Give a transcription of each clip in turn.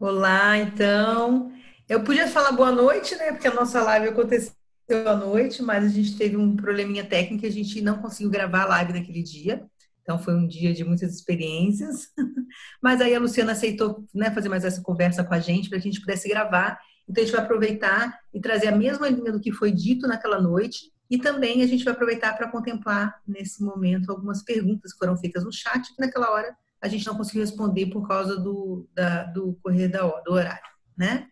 Olá, então. Eu podia falar boa noite, né? Porque a nossa live aconteceu à noite, mas a gente teve um probleminha técnico e a gente não conseguiu gravar a live naquele dia. Então foi um dia de muitas experiências. Mas aí a Luciana aceitou né, fazer mais essa conversa com a gente para que a gente pudesse gravar. Então a gente vai aproveitar e trazer a mesma linha do que foi dito naquela noite. E também a gente vai aproveitar para contemplar nesse momento algumas perguntas que foram feitas no chat, que naquela hora a gente não conseguiu responder por causa do, da, do correr da, do horário, né?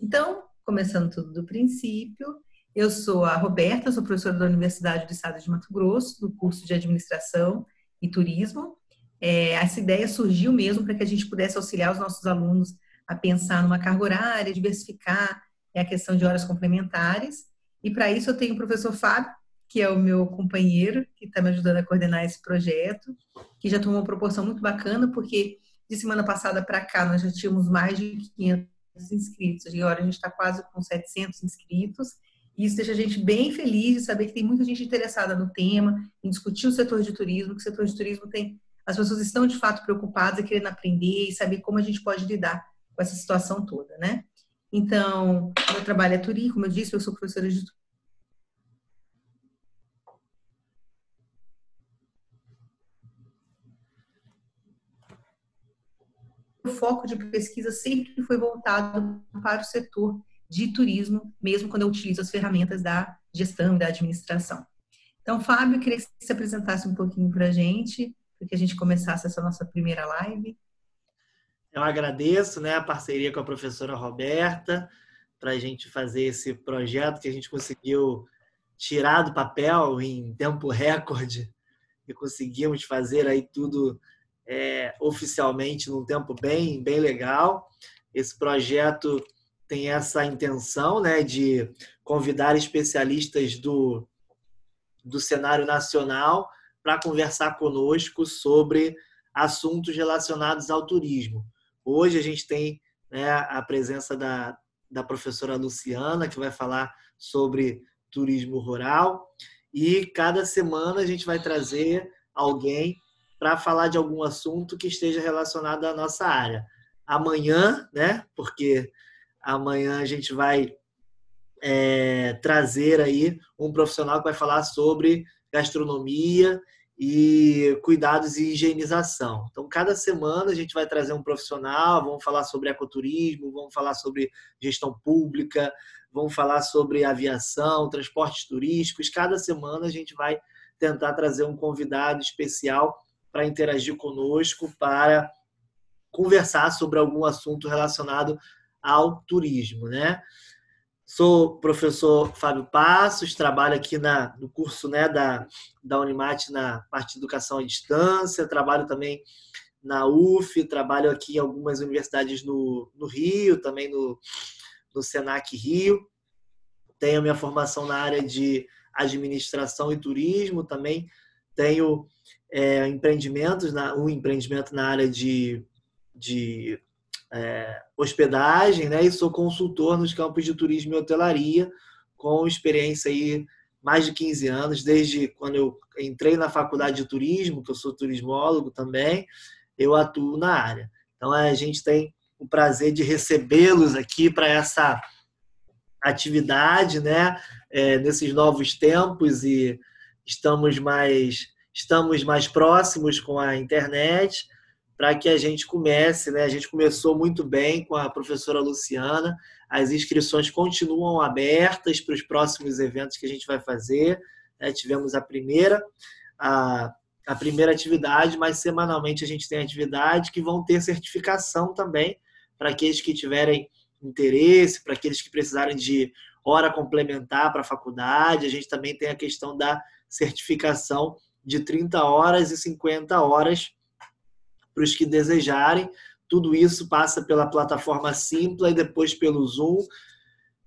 Então, começando tudo do princípio, eu sou a Roberta, sou professora da Universidade do Estado de Mato Grosso, do curso de Administração e Turismo. É, essa ideia surgiu mesmo para que a gente pudesse auxiliar os nossos alunos a pensar numa carga horária, diversificar é a questão de horas complementares. E para isso eu tenho o professor Fábio, que é o meu companheiro, que está me ajudando a coordenar esse projeto, que já tomou uma proporção muito bacana, porque de semana passada para cá nós já tínhamos mais de 500 inscritos, e agora a gente está quase com 700 inscritos, e isso deixa a gente bem feliz de saber que tem muita gente interessada no tema, em discutir o setor de turismo, que o setor de turismo tem, as pessoas estão de fato preocupadas e querendo aprender e saber como a gente pode lidar com essa situação toda, né? Então, meu trabalho é turismo, como eu disse, eu sou professora de foco de pesquisa sempre foi voltado para o setor de turismo, mesmo quando eu utilizo as ferramentas da gestão e da administração. Então, Fábio, queria que você se apresentasse um pouquinho para a gente, para que a gente começasse essa nossa primeira live. Eu agradeço né, a parceria com a professora Roberta para a gente fazer esse projeto que a gente conseguiu tirar do papel em tempo recorde e conseguimos fazer aí tudo é, oficialmente num tempo bem, bem legal. Esse projeto tem essa intenção né, de convidar especialistas do, do cenário nacional para conversar conosco sobre assuntos relacionados ao turismo. Hoje a gente tem né, a presença da, da professora Luciana, que vai falar sobre turismo rural, e cada semana a gente vai trazer alguém para falar de algum assunto que esteja relacionado à nossa área. Amanhã, né? Porque amanhã a gente vai é, trazer aí um profissional que vai falar sobre gastronomia e cuidados e higienização. Então, cada semana a gente vai trazer um profissional, vamos falar sobre ecoturismo, vamos falar sobre gestão pública, vamos falar sobre aviação, transportes turísticos. Cada semana a gente vai tentar trazer um convidado especial para interagir conosco, para conversar sobre algum assunto relacionado ao turismo, né? Sou professor Fábio Passos, trabalho aqui na, no curso né, da, da Unimate na parte de educação à distância, trabalho também na UF, trabalho aqui em algumas universidades no, no Rio, também no, no Senac Rio. Tenho minha formação na área de administração e turismo, também tenho é, empreendimentos, na, um empreendimento na área de, de é, hospedagem, né? E sou consultor nos campos de turismo e hotelaria, com experiência aí mais de 15 anos, desde quando eu entrei na faculdade de turismo, que eu sou turismólogo também, eu atuo na área. Então a gente tem o prazer de recebê-los aqui para essa atividade, né? É, nesses novos tempos e estamos mais estamos mais próximos com a internet para que a gente comece, né? A gente começou muito bem com a professora Luciana. As inscrições continuam abertas para os próximos eventos que a gente vai fazer. Né? Tivemos a primeira, a, a primeira atividade, mas semanalmente a gente tem atividade que vão ter certificação também para aqueles que tiverem interesse, para aqueles que precisarem de hora complementar para a faculdade. A gente também tem a questão da certificação de 30 horas e 50 horas para os que desejarem. Tudo isso passa pela plataforma Simpla e depois pelo Zoom.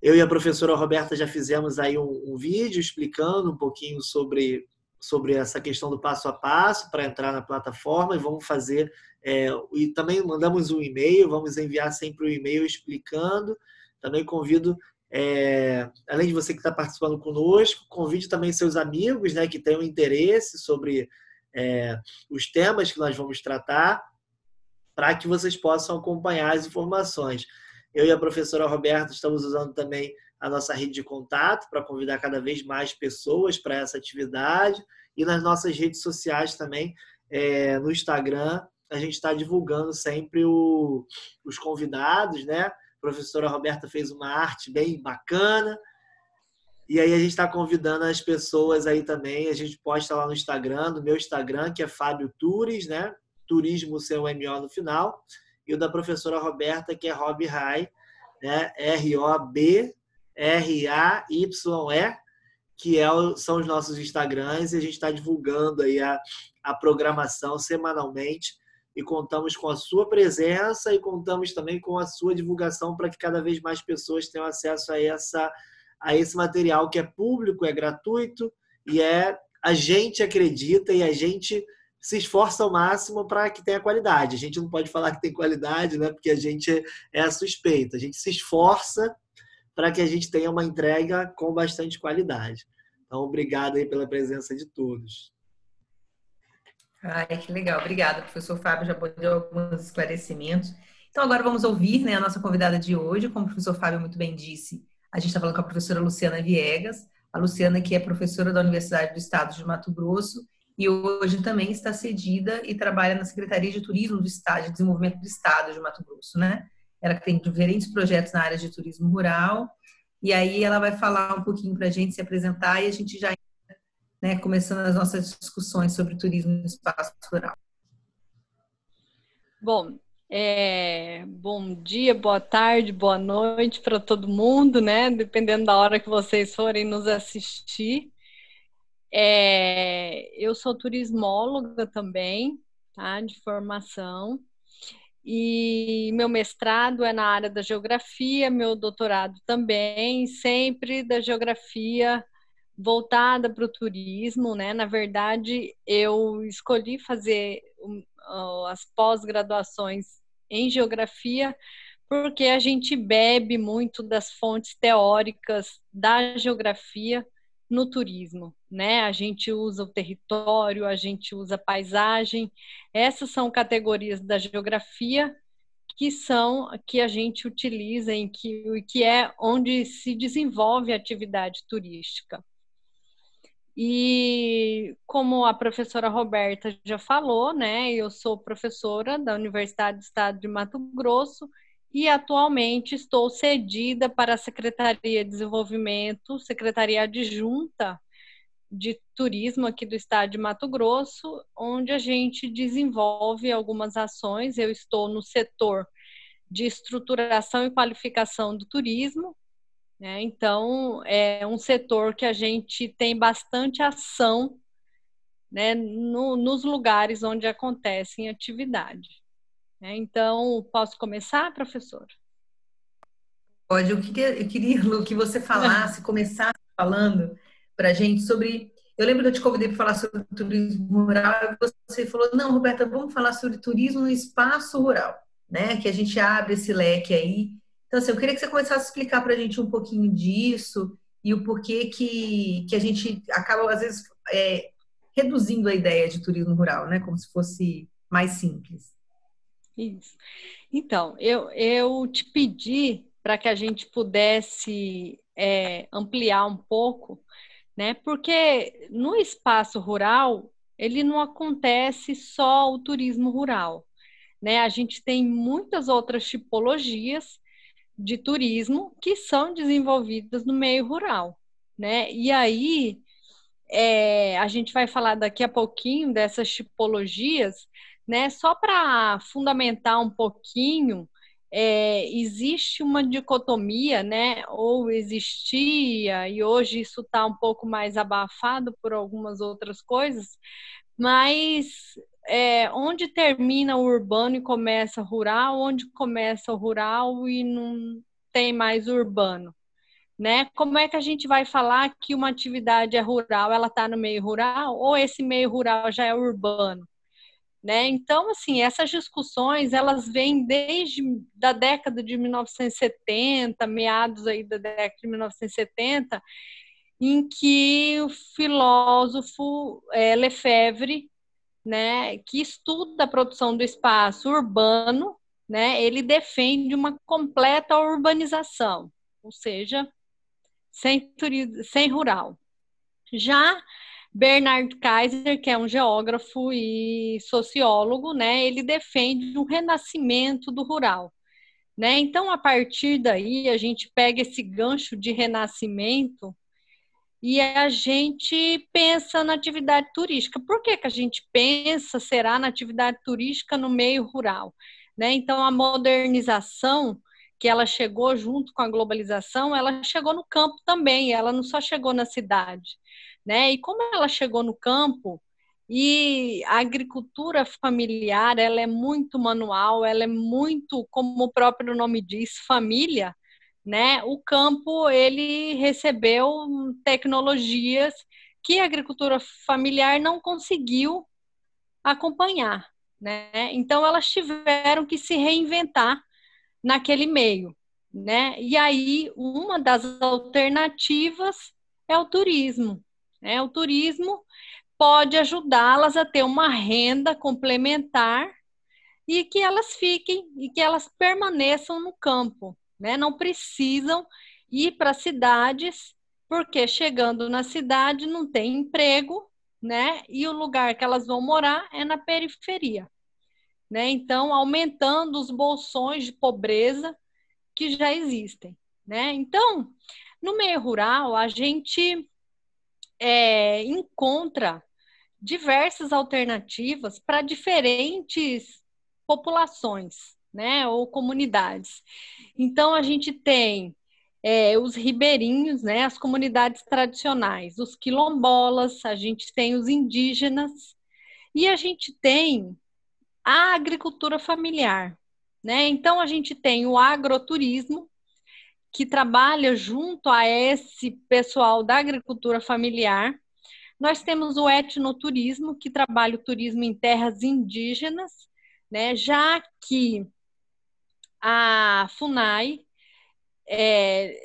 Eu e a professora Roberta já fizemos aí um, um vídeo explicando um pouquinho sobre, sobre essa questão do passo a passo para entrar na plataforma e vamos fazer. É, e também mandamos um e-mail, vamos enviar sempre um e-mail explicando. Também convido é, além de você que está participando conosco, convide também seus amigos né, que tenham interesse sobre é, os temas que nós vamos tratar, para que vocês possam acompanhar as informações. Eu e a professora Roberta estamos usando também a nossa rede de contato para convidar cada vez mais pessoas para essa atividade e nas nossas redes sociais também, é, no Instagram, a gente está divulgando sempre o, os convidados, né? Professora Roberta fez uma arte bem bacana. E aí a gente está convidando as pessoas aí também. A gente posta lá no Instagram, no meu Instagram, que é Fábio Tures, né? Turismo sem o MO no final. E o da professora Roberta, que é Rob Rai, né? R-O-B R-A-Y-E, que é o, são os nossos Instagrams, e a gente está divulgando aí a, a programação semanalmente e contamos com a sua presença e contamos também com a sua divulgação para que cada vez mais pessoas tenham acesso a essa a esse material que é público, é gratuito e é a gente acredita e a gente se esforça ao máximo para que tenha qualidade. A gente não pode falar que tem qualidade, né? Porque a gente é a suspeita. A gente se esforça para que a gente tenha uma entrega com bastante qualidade. Então, obrigado aí pela presença de todos. Ai, que legal. Obrigada, professor Fábio, já deu alguns esclarecimentos. Então, agora vamos ouvir né, a nossa convidada de hoje. Como o professor Fábio muito bem disse, a gente está falando com a professora Luciana Viegas. A Luciana, que é professora da Universidade do Estado de Mato Grosso e hoje também está cedida e trabalha na Secretaria de Turismo do Estado, de Desenvolvimento do Estado de Mato Grosso, né? Ela tem diferentes projetos na área de turismo rural. E aí ela vai falar um pouquinho para a gente se apresentar e a gente já né, começando as nossas discussões sobre turismo no espaço rural. Bom, é, bom dia, boa tarde, boa noite para todo mundo, né? Dependendo da hora que vocês forem nos assistir. É, eu sou turismóloga também, tá? De formação e meu mestrado é na área da geografia, meu doutorado também, sempre da geografia voltada para o turismo, né? Na verdade, eu escolhi fazer as pós-graduações em geografia porque a gente bebe muito das fontes teóricas da geografia no turismo, né? A gente usa o território, a gente usa a paisagem. Essas são categorias da geografia que são que a gente utiliza em que que é onde se desenvolve a atividade turística. E como a professora Roberta já falou, né, eu sou professora da Universidade do Estado de Mato Grosso e atualmente estou cedida para a Secretaria de Desenvolvimento, Secretaria Adjunta de Turismo aqui do estado de Mato Grosso, onde a gente desenvolve algumas ações. Eu estou no setor de estruturação e qualificação do turismo, né? então é um setor que a gente tem bastante ação né, no, nos lugares onde acontecem atividade. Né? Então, posso começar, professor? Pode. Eu queria, eu queria Lu, que você falasse, começasse falando para a gente sobre. Eu lembro que eu te convidei para falar sobre turismo rural e você falou: não, Roberta, vamos falar sobre turismo no espaço rural, né? Que a gente abre esse leque aí. Então, assim, eu queria que você começasse a explicar para a gente um pouquinho disso e o porquê que, que a gente acaba, às vezes, é, reduzindo a ideia de turismo rural, né? Como se fosse mais simples. Isso. Então, eu, eu te pedi para que a gente pudesse é, ampliar um pouco, né? Porque no espaço rural ele não acontece só o turismo rural, né? A gente tem muitas outras tipologias de turismo que são desenvolvidas no meio rural, né? E aí é, a gente vai falar daqui a pouquinho dessas tipologias, né? Só para fundamentar um pouquinho, é, existe uma dicotomia, né? Ou existia, e hoje isso está um pouco mais abafado por algumas outras coisas, mas é, onde termina o urbano e começa o rural, onde começa o rural e não tem mais o urbano. Né? Como é que a gente vai falar que uma atividade é rural, ela está no meio rural, ou esse meio rural já é urbano? Né? Então, assim, essas discussões, elas vêm desde da década de 1970, meados aí da década de 1970, em que o filósofo é, Lefebvre, né, que estuda a produção do espaço urbano, né, ele defende uma completa urbanização, ou seja, sem, sem rural. Já Bernard Kaiser, que é um geógrafo e sociólogo, né, ele defende um renascimento do rural. Né? Então, a partir daí, a gente pega esse gancho de renascimento e a gente pensa na atividade turística. Por que, que a gente pensa, será, na atividade turística no meio rural? Né? Então, a modernização que ela chegou junto com a globalização, ela chegou no campo também, ela não só chegou na cidade né? E como ela chegou no campo e a agricultura familiar, ela é muito manual, ela é muito, como o próprio nome diz, família, né? O campo ele recebeu tecnologias que a agricultura familiar não conseguiu acompanhar, né? Então elas tiveram que se reinventar naquele meio, né? E aí uma das alternativas é o turismo, né? O turismo pode ajudá-las a ter uma renda complementar e que elas fiquem e que elas permaneçam no campo, né? Não precisam ir para cidades, porque chegando na cidade não tem emprego, né? E o lugar que elas vão morar é na periferia, né? Então, aumentando os bolsões de pobreza que já existem, né? Então, no meio rural, a gente é, encontra diversas alternativas para diferentes populações, né, ou comunidades. Então a gente tem é, os ribeirinhos, né, as comunidades tradicionais, os quilombolas, a gente tem os indígenas e a gente tem a agricultura familiar, né? Então a gente tem o agroturismo, que trabalha junto a esse pessoal da agricultura familiar. Nós temos o etnoturismo, que trabalha o turismo em terras indígenas, né? já que a FUNAI é,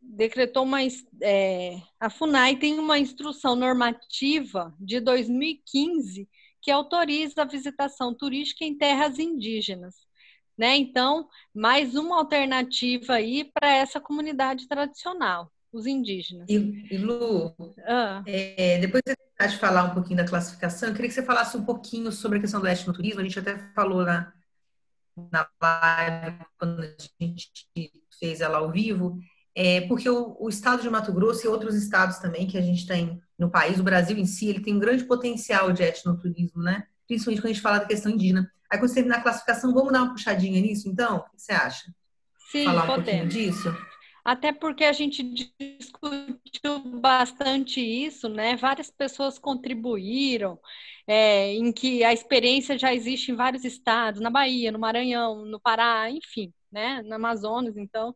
decretou uma. É, a FUNAI tem uma instrução normativa de 2015 que autoriza a visitação turística em terras indígenas. Né? Então, mais uma alternativa aí para essa comunidade tradicional, os indígenas. E, e Lu, ah. é, depois de falar um pouquinho da classificação, eu queria que você falasse um pouquinho sobre a questão do etnoturismo. A gente até falou na, na live, quando a gente fez ela ao vivo, é, porque o, o, estado de Mato Grosso e outros estados também que a gente tem no país, o Brasil em si, ele tem um grande potencial de etnoturismo, né? Principalmente quando a gente fala da questão indígena. Aí quando você terminar a classificação, vamos dar uma puxadinha nisso, então? O que você acha? Sim, Falar um podemos. pouquinho disso? Até porque a gente discutiu bastante isso, né? Várias pessoas contribuíram, é, em que a experiência já existe em vários estados, na Bahia, no Maranhão, no Pará, enfim, né? No Amazonas, então.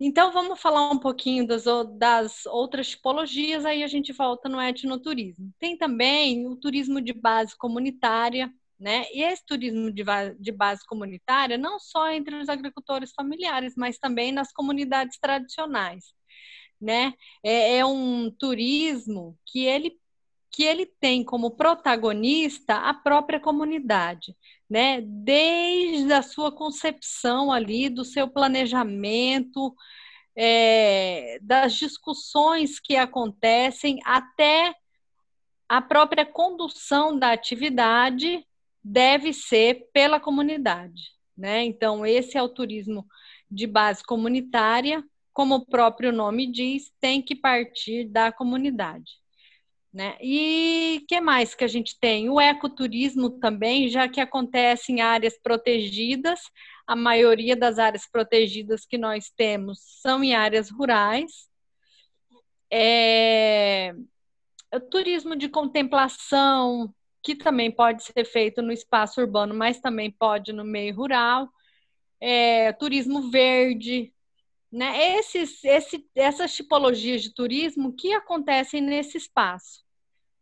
Então, vamos falar um pouquinho das, das, outras tipologias, aí a gente volta no etnoturismo. Tem também o turismo de base comunitária, né? E esse turismo de, de base comunitária, não só entre os agricultores familiares, mas também nas comunidades tradicionais. Né? É, é um turismo que ele que ele tem como protagonista a própria comunidade, né? Desde a sua concepção ali, do seu planejamento, é, das discussões que acontecem, até a própria condução da atividade deve ser pela comunidade, né? Então, esse é o turismo de base comunitária, como o próprio nome diz, tem que partir da comunidade. Né? E que mais que a gente tem? O ecoturismo também, já que acontece em áreas protegidas, a maioria das áreas protegidas que nós temos são em áreas rurais. É... O turismo de contemplação, que também pode ser feito no espaço urbano, mas também pode no meio rural. É, turismo verde, né? Esses, esse, essas tipologias de turismo que acontecem nesse espaço,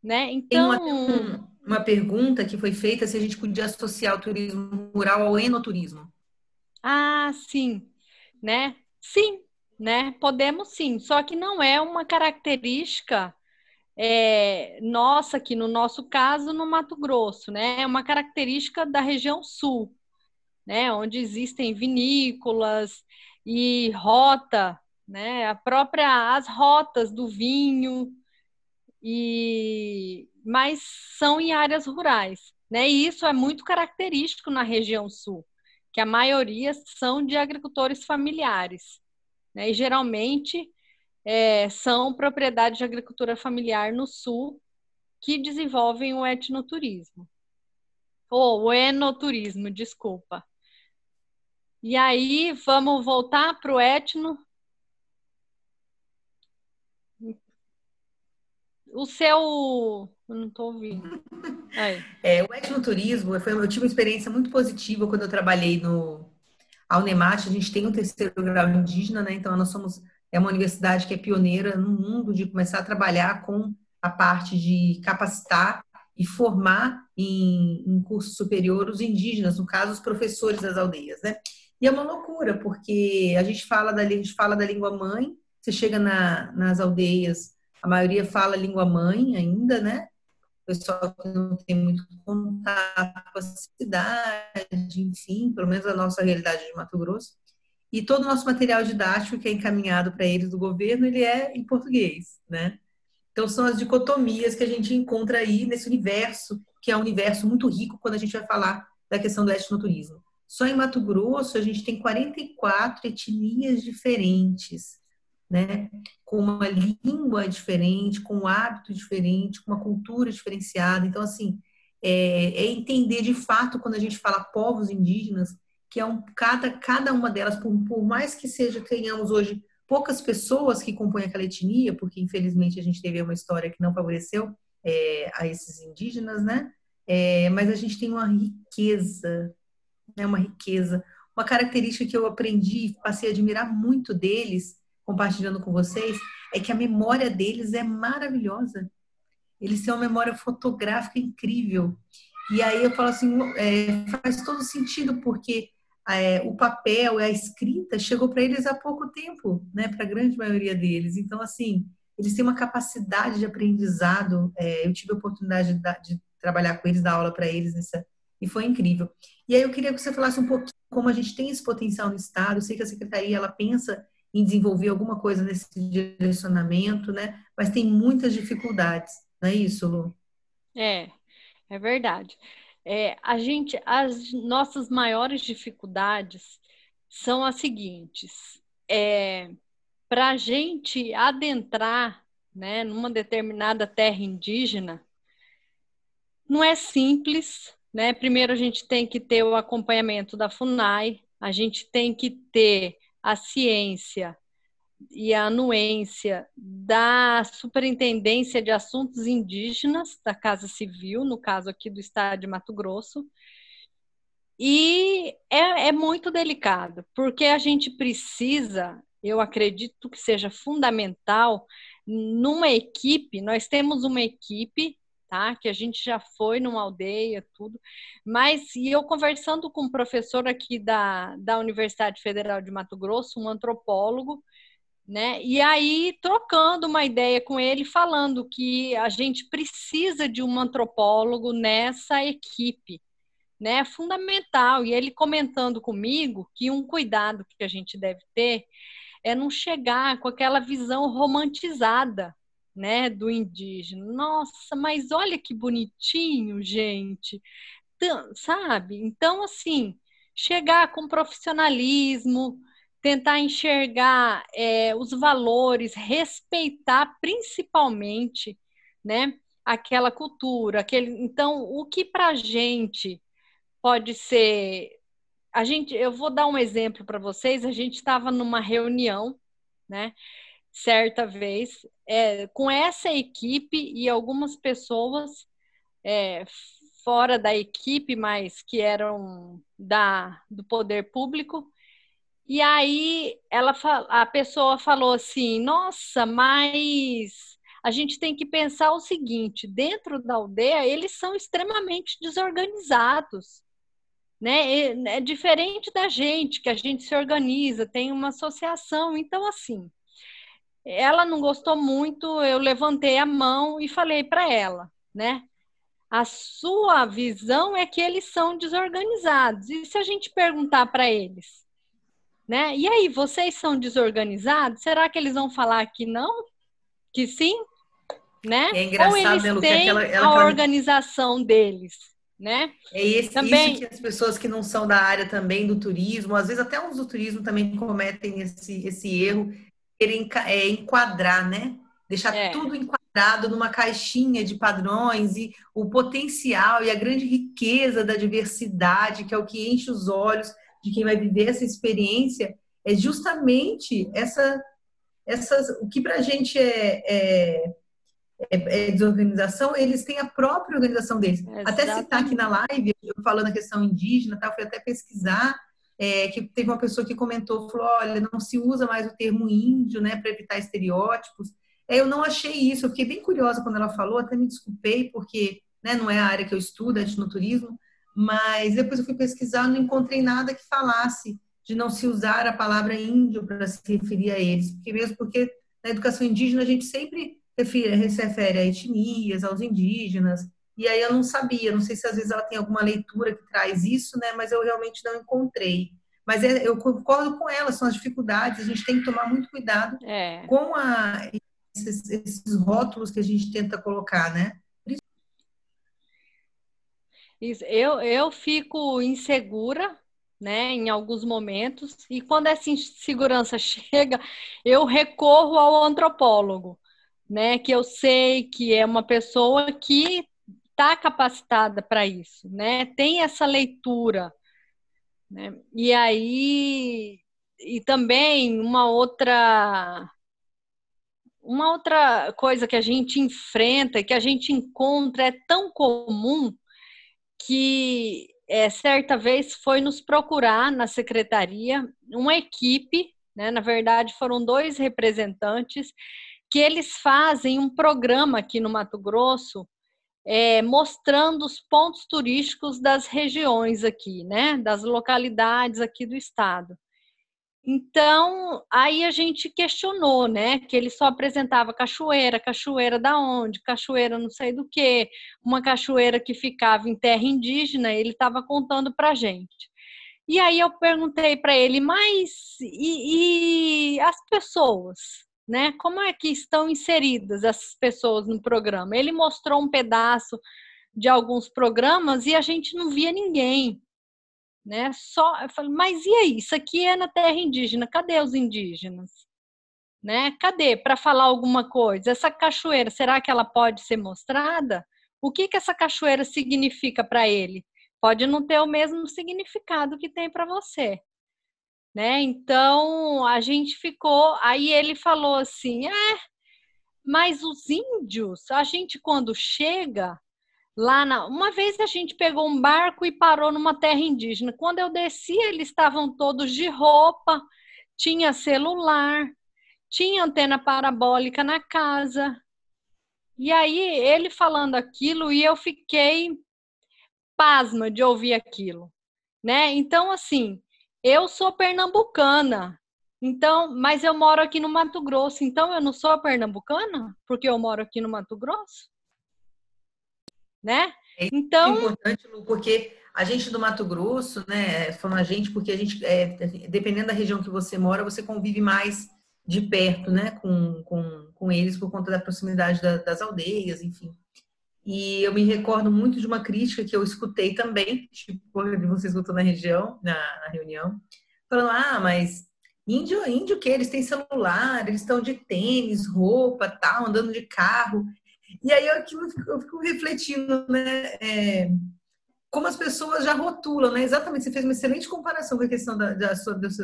né? Então Tem uma, uma pergunta que foi feita se a gente podia associar o turismo rural ao enoturismo. Ah, sim, né? Sim, né? Podemos sim, só que não é uma característica é, nossa, aqui no nosso caso, no Mato Grosso, né? É uma característica da região sul, né? Onde existem vinícolas e rota, né? A própria as rotas do vinho e mas são em áreas rurais, né? E isso é muito característico na região sul, que a maioria são de agricultores familiares, né? E geralmente é, são propriedades de agricultura familiar no sul que desenvolvem o etnoturismo. Ou o enoturismo, desculpa. E aí, vamos voltar para o etno. O seu. Eu não estou ouvindo. É, o etnoturismo, foi, eu tive uma experiência muito positiva quando eu trabalhei no Alnemat. A gente tem um terceiro grau indígena, né? Então, nós somos é uma universidade que é pioneira no mundo de começar a trabalhar com a parte de capacitar e formar em, em curso superior os indígenas, no caso, os professores das aldeias, né? E é uma loucura, porque a gente fala da, gente fala da língua mãe, você chega na, nas aldeias, a maioria fala língua mãe ainda, né? O pessoal que não tem muito contato com a cidade, enfim, pelo menos a nossa realidade de Mato Grosso. E todo o nosso material didático que é encaminhado para eles do governo, ele é em português, né? Então são as dicotomias que a gente encontra aí nesse universo, que é um universo muito rico quando a gente vai falar da questão do etnoturismo. Só em Mato Grosso a gente tem 44 etnias diferentes, né? Com uma língua diferente, com um hábito diferente, com uma cultura diferenciada. Então, assim, é, é entender de fato quando a gente fala povos indígenas, que é um, cada, cada uma delas, por, por mais que seja, tenhamos hoje poucas pessoas que compõem aquela etnia, porque infelizmente a gente teve uma história que não favoreceu é, a esses indígenas, né? É, mas a gente tem uma riqueza, né? Uma riqueza, uma característica que eu aprendi, passei a admirar muito deles, compartilhando com vocês, é que a memória deles é maravilhosa. Eles têm uma memória fotográfica incrível. E aí eu falo assim, é, faz todo sentido, porque é, o papel e a escrita chegou para eles há pouco tempo, né? Para a grande maioria deles. Então, assim, eles têm uma capacidade de aprendizado. É, eu tive a oportunidade de, de, trabalhar com eles, dar aula para eles nessa, e foi incrível. E aí eu queria que você falasse um pouquinho como a gente tem esse potencial no Estado. Eu sei que a secretaria ela pensa em desenvolver alguma coisa nesse direcionamento, né? Mas tem muitas dificuldades, não é isso, Lu? É, é verdade. É, a gente, as nossas maiores dificuldades são as seguintes: é, para a gente adentrar, né, numa determinada terra indígena, não é simples, né? Primeiro a gente tem que ter o acompanhamento da Funai, a gente tem que ter a ciência e a anuência da Superintendência de Assuntos Indígenas da Casa Civil, no caso aqui do estado de Mato Grosso. E é, é muito delicado, porque a gente precisa, eu acredito que seja fundamental, numa equipe, nós temos uma equipe Tá? Que a gente já foi numa aldeia, tudo. Mas, e eu conversando com um professor aqui da, da Universidade Federal de Mato Grosso, um antropólogo, né? E aí trocando uma ideia com ele, falando que a gente precisa de um antropólogo nessa equipe, né? É fundamental. E ele comentando comigo que um cuidado que a gente deve ter é não chegar com aquela visão romantizada, né, do indígena. Nossa, mas olha que bonitinho, gente. Sabe? Então assim, chegar com profissionalismo, tentar enxergar é, os valores, respeitar principalmente, né, aquela cultura, aquele. Então, o que para a gente pode ser, a gente, eu vou dar um exemplo para vocês. A gente estava numa reunião, né, certa vez, é, com essa equipe e algumas pessoas é, fora da equipe, mas que eram da do poder público e aí ela a pessoa falou assim: "Nossa, mas a gente tem que pensar o seguinte, dentro da aldeia eles são extremamente desorganizados, né? É diferente da gente, que a gente se organiza, tem uma associação. Então assim, ela não gostou muito, eu levantei a mão e falei para ela, né? A sua visão é que eles são desorganizados. E se a gente perguntar para eles, né? E aí, vocês são desorganizados? Será que eles vão falar que não? Que sim? Né? É engraçado, Ou eles né, Lu, têm aquela, ela, a organização deles, né? É esse, também... isso que as pessoas que não são da área também do turismo, às vezes até uns do turismo também cometem esse, esse erro, querer é, enquadrar, né? Deixar é. tudo enquadrado numa caixinha de padrões e o potencial e a grande riqueza da diversidade, que é o que enche os olhos de quem vai viver essa experiência, é justamente essa, essas, o que para a gente é, é é, é, desorganização, eles têm a própria organização deles. Exatamente. Até citar aqui na live, eu falando a questão indígena, tá, eu fui até pesquisar, é, que teve uma pessoa que comentou, falou, olha, não se usa mais o termo índio, né, para evitar estereótipos. É, eu não achei isso, eu fiquei bem curiosa quando ela falou, até me desculpei, porque né, não é a área que eu estudo, é no turismo, mas depois eu fui pesquisar, não encontrei nada que falasse de não se usar a palavra índio para se referir a eles, porque mesmo porque na educação indígena a gente sempre refere, se refere a etnias, aos indígenas, e aí eu não sabia, não sei se às vezes ela tem alguma leitura que traz isso, né, mas eu realmente não encontrei. Mas é, eu concordo com ela, são as dificuldades, a gente tem que tomar muito cuidado é. com a, esses, esses rótulos que a gente tenta colocar, né? Eu, eu fico insegura, né, em alguns momentos, e quando essa insegurança chega, eu recorro ao antropólogo né? Que eu sei que é uma pessoa que está capacitada para isso, né? Tem essa leitura, né? E aí e também uma outra uma outra coisa que a gente enfrenta, que a gente encontra é tão comum que é, certa vez foi nos procurar na secretaria uma equipe, né? Na verdade foram dois representantes que eles fazem um programa aqui no Mato Grosso é, mostrando os pontos turísticos das regiões aqui, né? Das localidades aqui do estado. Então, aí a gente questionou, né? Que ele só apresentava cachoeira, cachoeira da onde, cachoeira não sei do que, uma cachoeira que ficava em terra indígena, ele estava contando para gente. E aí eu perguntei para ele, mas e, e as pessoas? né? Como é que estão inseridas essas pessoas no programa? Ele mostrou um pedaço de alguns programas e a gente não via ninguém, né? Só, eu falei, mas e aí? Isso aqui é na terra indígena. Cadê os indígenas? Né? Cadê para falar alguma coisa? Essa cachoeira, será que ela pode ser mostrada? O que que essa cachoeira significa para ele? Pode não ter o mesmo significado que tem para você né? Então a gente ficou. Aí ele falou assim: é, mas os índios, a gente quando chega lá na. Uma vez a gente pegou um barco e parou numa terra indígena. Quando eu desci, eles estavam todos de roupa, tinha celular, tinha antena parabólica na casa. E aí ele falando aquilo e eu fiquei pasma de ouvir aquilo, né? Então assim, eu sou pernambucana, então, mas eu moro aqui no Mato Grosso, então eu não sou pernambucana porque eu moro aqui no Mato Grosso, né? É então, importante, Lu, porque a gente do Mato Grosso, né, falando a gente, porque a gente, é, dependendo da região que você mora, você convive mais de perto, né, com, com, com eles por conta da proximidade da, das aldeias, enfim. E eu me recordo muito de uma crítica que eu escutei também, tipo, você escutou na região, na, na reunião, falando, ah, mas índio, índio que eles têm celular, eles estão de tênis, roupa, tal, andando de carro. E aí eu, eu fico refletindo, né? É, como as pessoas já rotulam, né? Exatamente, você fez uma excelente comparação com a questão da, da,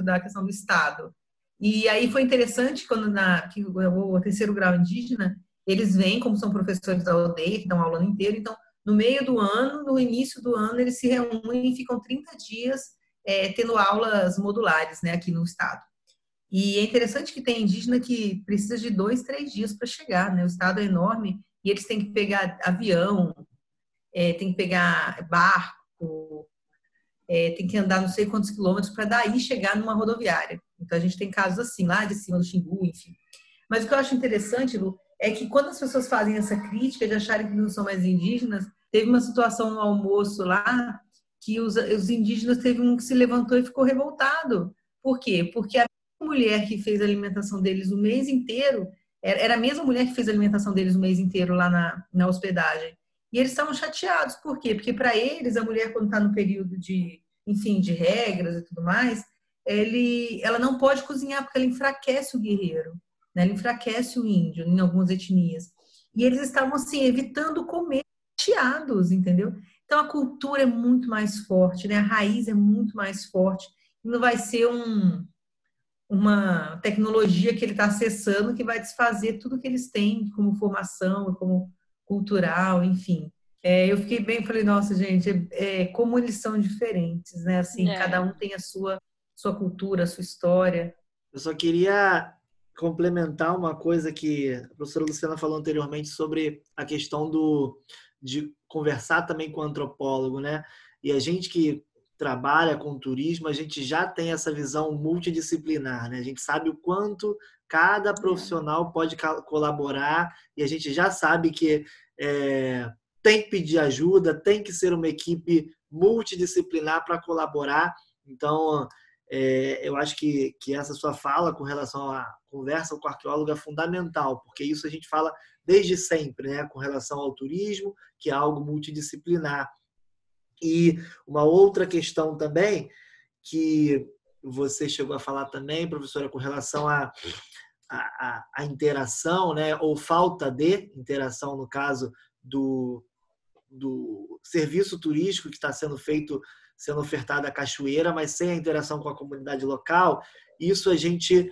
da questão do Estado. E aí foi interessante quando na que o terceiro grau indígena eles vêm, como são professores da aldeia, que dão aula o ano inteiro, então, no meio do ano, no início do ano, eles se reúnem e ficam 30 dias é, tendo aulas modulares, né, aqui no estado. E é interessante que tem indígena que precisa de dois, três dias para chegar, né? O estado é enorme e eles têm que pegar avião, é, tem que pegar barco, é, tem que andar não sei quantos quilômetros para daí chegar numa rodoviária. Então a gente tem casos assim, lá de cima do Xingu, enfim. Mas o que eu acho interessante, Lu, é que quando as pessoas fazem essa crítica de acharem que não são mais indígenas, teve uma situação no almoço lá que os, os indígenas teve um que se levantou e ficou revoltado. Por quê? Porque a mulher que fez a alimentação deles o mês inteiro era a mesma mulher que fez a alimentação deles o mês inteiro lá na, na hospedagem. E eles estavam chateados. Por quê? Porque para eles, a mulher, quando está no período de, enfim, de regras e tudo mais, ele, ela não pode cozinhar porque ela enfraquece o guerreiro. Né? Ela enfraquece o índio em algumas etnias. E eles estavam, assim, evitando comer chateados, entendeu? Então, a cultura é muito mais forte, né? A raiz é muito mais forte. Não vai ser um, uma tecnologia que ele está acessando que vai desfazer tudo que eles têm como formação, como cultural, enfim. É, eu fiquei bem, falei, nossa, gente, é, é, como eles são diferentes, né? Assim, é. cada um tem a sua, sua cultura, a sua história. Eu só queria complementar uma coisa que a professora Luciana falou anteriormente sobre a questão do, de conversar também com o antropólogo, né? E a gente que trabalha com turismo, a gente já tem essa visão multidisciplinar, né? A gente sabe o quanto cada profissional pode colaborar e a gente já sabe que é, tem que pedir ajuda, tem que ser uma equipe multidisciplinar para colaborar. Então, é, eu acho que, que essa sua fala com relação à conversa com o arqueólogo é fundamental, porque isso a gente fala desde sempre, né? Com relação ao turismo, que é algo multidisciplinar. E uma outra questão também, que você chegou a falar também, professora, com relação à a, a, a, interação, né, ou falta de interação, no caso do, do serviço turístico que está sendo feito, sendo ofertado à cachoeira, mas sem a interação com a comunidade local, isso a gente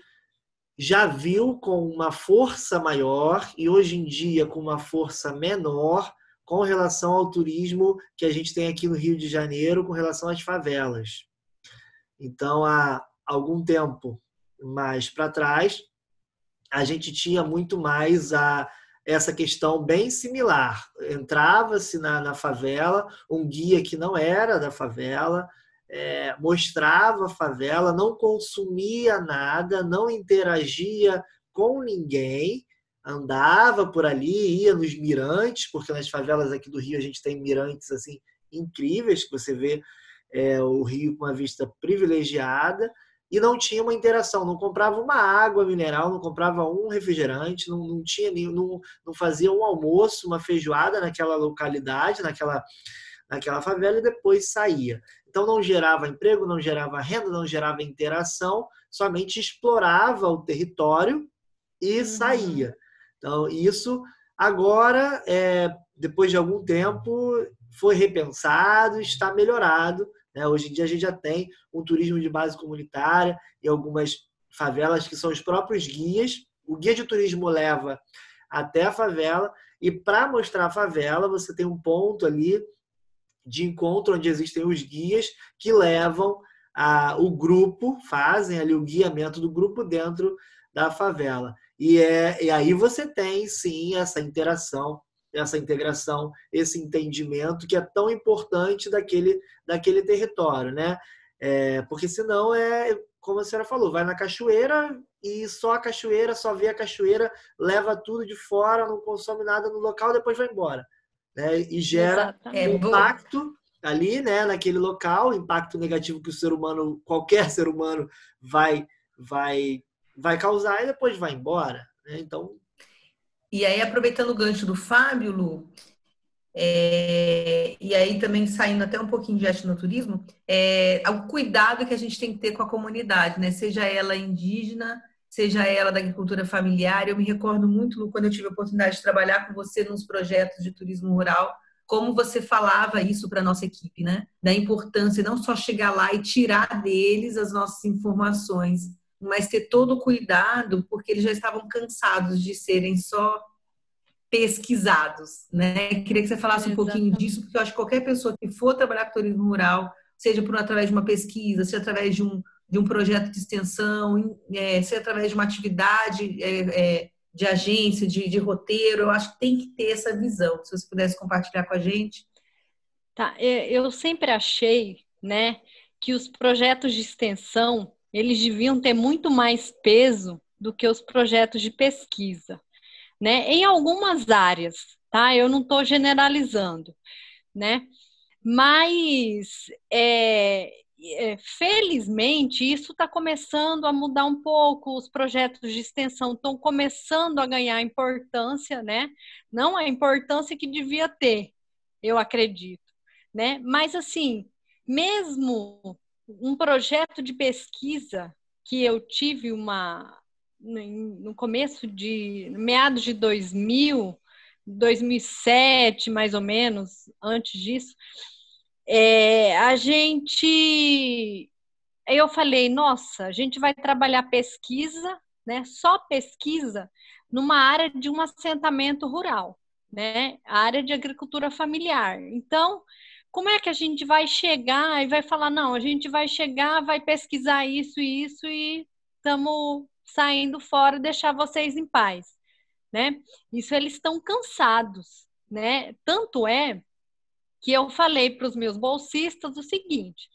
já viu com uma força maior e hoje em dia com uma força menor com relação ao turismo que a gente tem aqui no Rio de Janeiro com relação às favelas. Então, há algum tempo mais para trás, a gente tinha muito mais a essa questão bem similar. Entrava-se na, na, favela, um guia que não era da favela, é, mostrava a favela, não consumia nada, não interagia com ninguém, andava por ali, ia nos mirantes, porque nas favelas aqui do Rio a gente tem mirantes assim incríveis, que você vê é, o Rio com uma vista privilegiada, e não tinha uma interação, não comprava uma água mineral, não comprava um refrigerante, não, não tinha não, não fazia um almoço, uma feijoada naquela localidade, naquela, naquela favela e depois saía. Então não gerava emprego, não gerava renda, não gerava interação, somente explorava o território e uhum. saía. Então, isso agora, é, depois de algum tempo, foi repensado, está melhorado. Né? Hoje em dia a gente já tem um turismo de base comunitária e algumas favelas que são os próprios guias. O guia de turismo leva até a favela e para mostrar a favela você tem um ponto ali de encontro onde existem os guias que levam a, o grupo, fazem ali o guiamento do grupo dentro da favela. E, é, e aí você tem, sim, essa interação, essa integração, esse entendimento que é tão importante daquele, daquele território, né? É, porque senão é, como a senhora falou, vai na cachoeira e só a cachoeira, só vê a cachoeira, leva tudo de fora, não consome nada no local, depois vai embora. Né? E gera Exatamente. um impacto ali, né, naquele local, impacto negativo que o ser humano, qualquer ser humano vai vai vai causar e depois vai embora. Né? Então. E aí, aproveitando o gancho do Fábio, Lu, é, e aí também saindo até um pouquinho de etnoturismo, é, o cuidado que a gente tem que ter com a comunidade, né? Seja ela indígena, seja ela da agricultura familiar. Eu me recordo muito, Lu, quando eu tive a oportunidade de trabalhar com você nos projetos de turismo rural, como você falava isso para a nossa equipe, né? Da importância não só chegar lá e tirar deles as nossas informações, mas ter todo o cuidado, porque eles já estavam cansados de serem só pesquisados, né? Queria que você falasse um pouquinho disso, porque eu acho que qualquer pessoa que for trabalhar com turismo rural, seja por através de uma pesquisa, seja através de um, de um projeto de extensão, é, seja através de uma atividade é, é, de agência, de, de roteiro, eu acho que tem que ter essa visão. Se você pudesse compartilhar com a gente. Tá, é, eu sempre achei, né, que os projetos de extensão eles deviam ter muito mais peso do que os projetos de pesquisa, né? Em algumas áreas, tá? Eu não estou generalizando, né? Mas é, é, felizmente isso está começando a mudar um pouco. Os projetos de extensão estão começando a ganhar importância, né? Não a importância que devia ter, eu acredito, né? Mas assim, mesmo um projeto de pesquisa que eu tive uma no começo de meados de 2000, 2007 mais ou menos, antes disso, é, a gente eu falei, nossa, a gente vai trabalhar pesquisa, né? Só pesquisa numa área de um assentamento rural, né? A área de agricultura familiar. Então, como é que a gente vai chegar e vai falar, não, a gente vai chegar, vai pesquisar isso e isso e estamos saindo fora, deixar vocês em paz, né? Isso eles estão cansados, né? Tanto é que eu falei para os meus bolsistas o seguinte: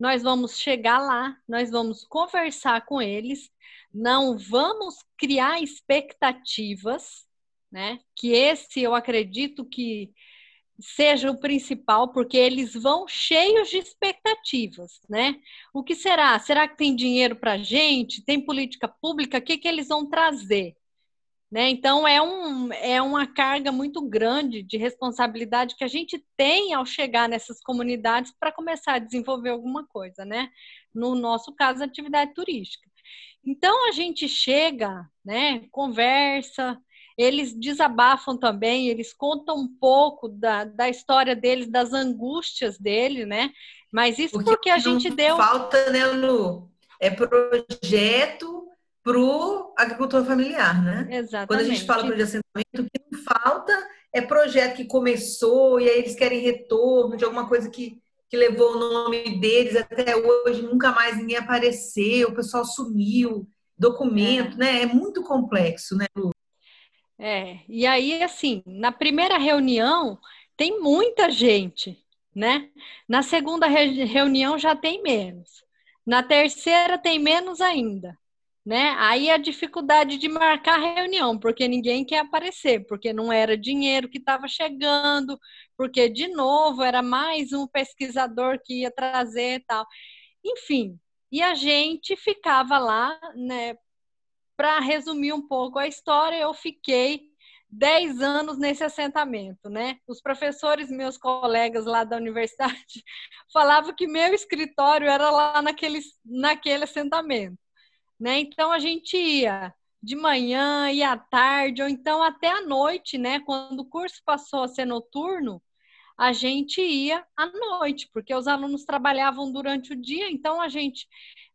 nós vamos chegar lá, nós vamos conversar com eles, não vamos criar expectativas, né? Que esse eu acredito que seja o principal, porque eles vão cheios de expectativas, né? O que será? Será que tem dinheiro para a gente? Tem política pública? O que, que eles vão trazer? Né? Então, é, um, é uma carga muito grande de responsabilidade que a gente tem ao chegar nessas comunidades para começar a desenvolver alguma coisa, né? No nosso caso, atividade turística. Então, a gente chega, né, conversa, eles desabafam também, eles contam um pouco da, da história deles, das angústias dele, né? Mas isso porque, porque a gente deu. Falta, né, Lu? É projeto para o agricultor familiar, né? Exatamente. Quando a gente fala de assentamento, o que não falta é projeto que começou e aí eles querem retorno de alguma coisa que, que levou o nome deles até hoje, nunca mais ninguém apareceu, o pessoal sumiu, documento, é. né? É muito complexo, né, Lu? É, e aí, assim, na primeira reunião tem muita gente, né? Na segunda re reunião já tem menos. Na terceira tem menos ainda, né? Aí a dificuldade de marcar a reunião, porque ninguém quer aparecer, porque não era dinheiro que estava chegando, porque, de novo, era mais um pesquisador que ia trazer e tal. Enfim, e a gente ficava lá, né, para resumir um pouco a história, eu fiquei 10 anos nesse assentamento, né? Os professores, meus colegas lá da universidade, falavam que meu escritório era lá naquele, naquele assentamento, né? Então a gente ia de manhã, ia à tarde, ou então até à noite, né? Quando o curso passou a ser noturno, a gente ia à noite, porque os alunos trabalhavam durante o dia, então a gente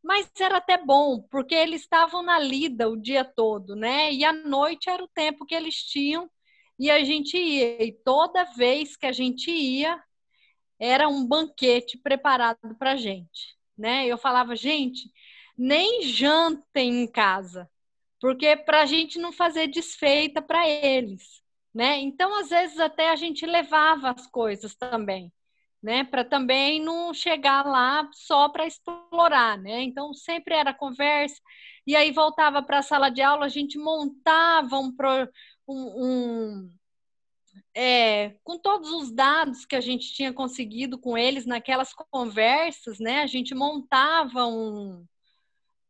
mas era até bom, porque eles estavam na lida o dia todo, né? E à noite era o tempo que eles tinham e a gente ia. E toda vez que a gente ia, era um banquete preparado para a gente, né? Eu falava, gente, nem jantem em casa, porque para a gente não fazer desfeita para eles, né? Então, às vezes, até a gente levava as coisas também né? Para também não chegar lá só para explorar, né? Então sempre era conversa e aí voltava para a sala de aula, a gente montava um, um, um é, com todos os dados que a gente tinha conseguido com eles naquelas conversas, né? A gente montava um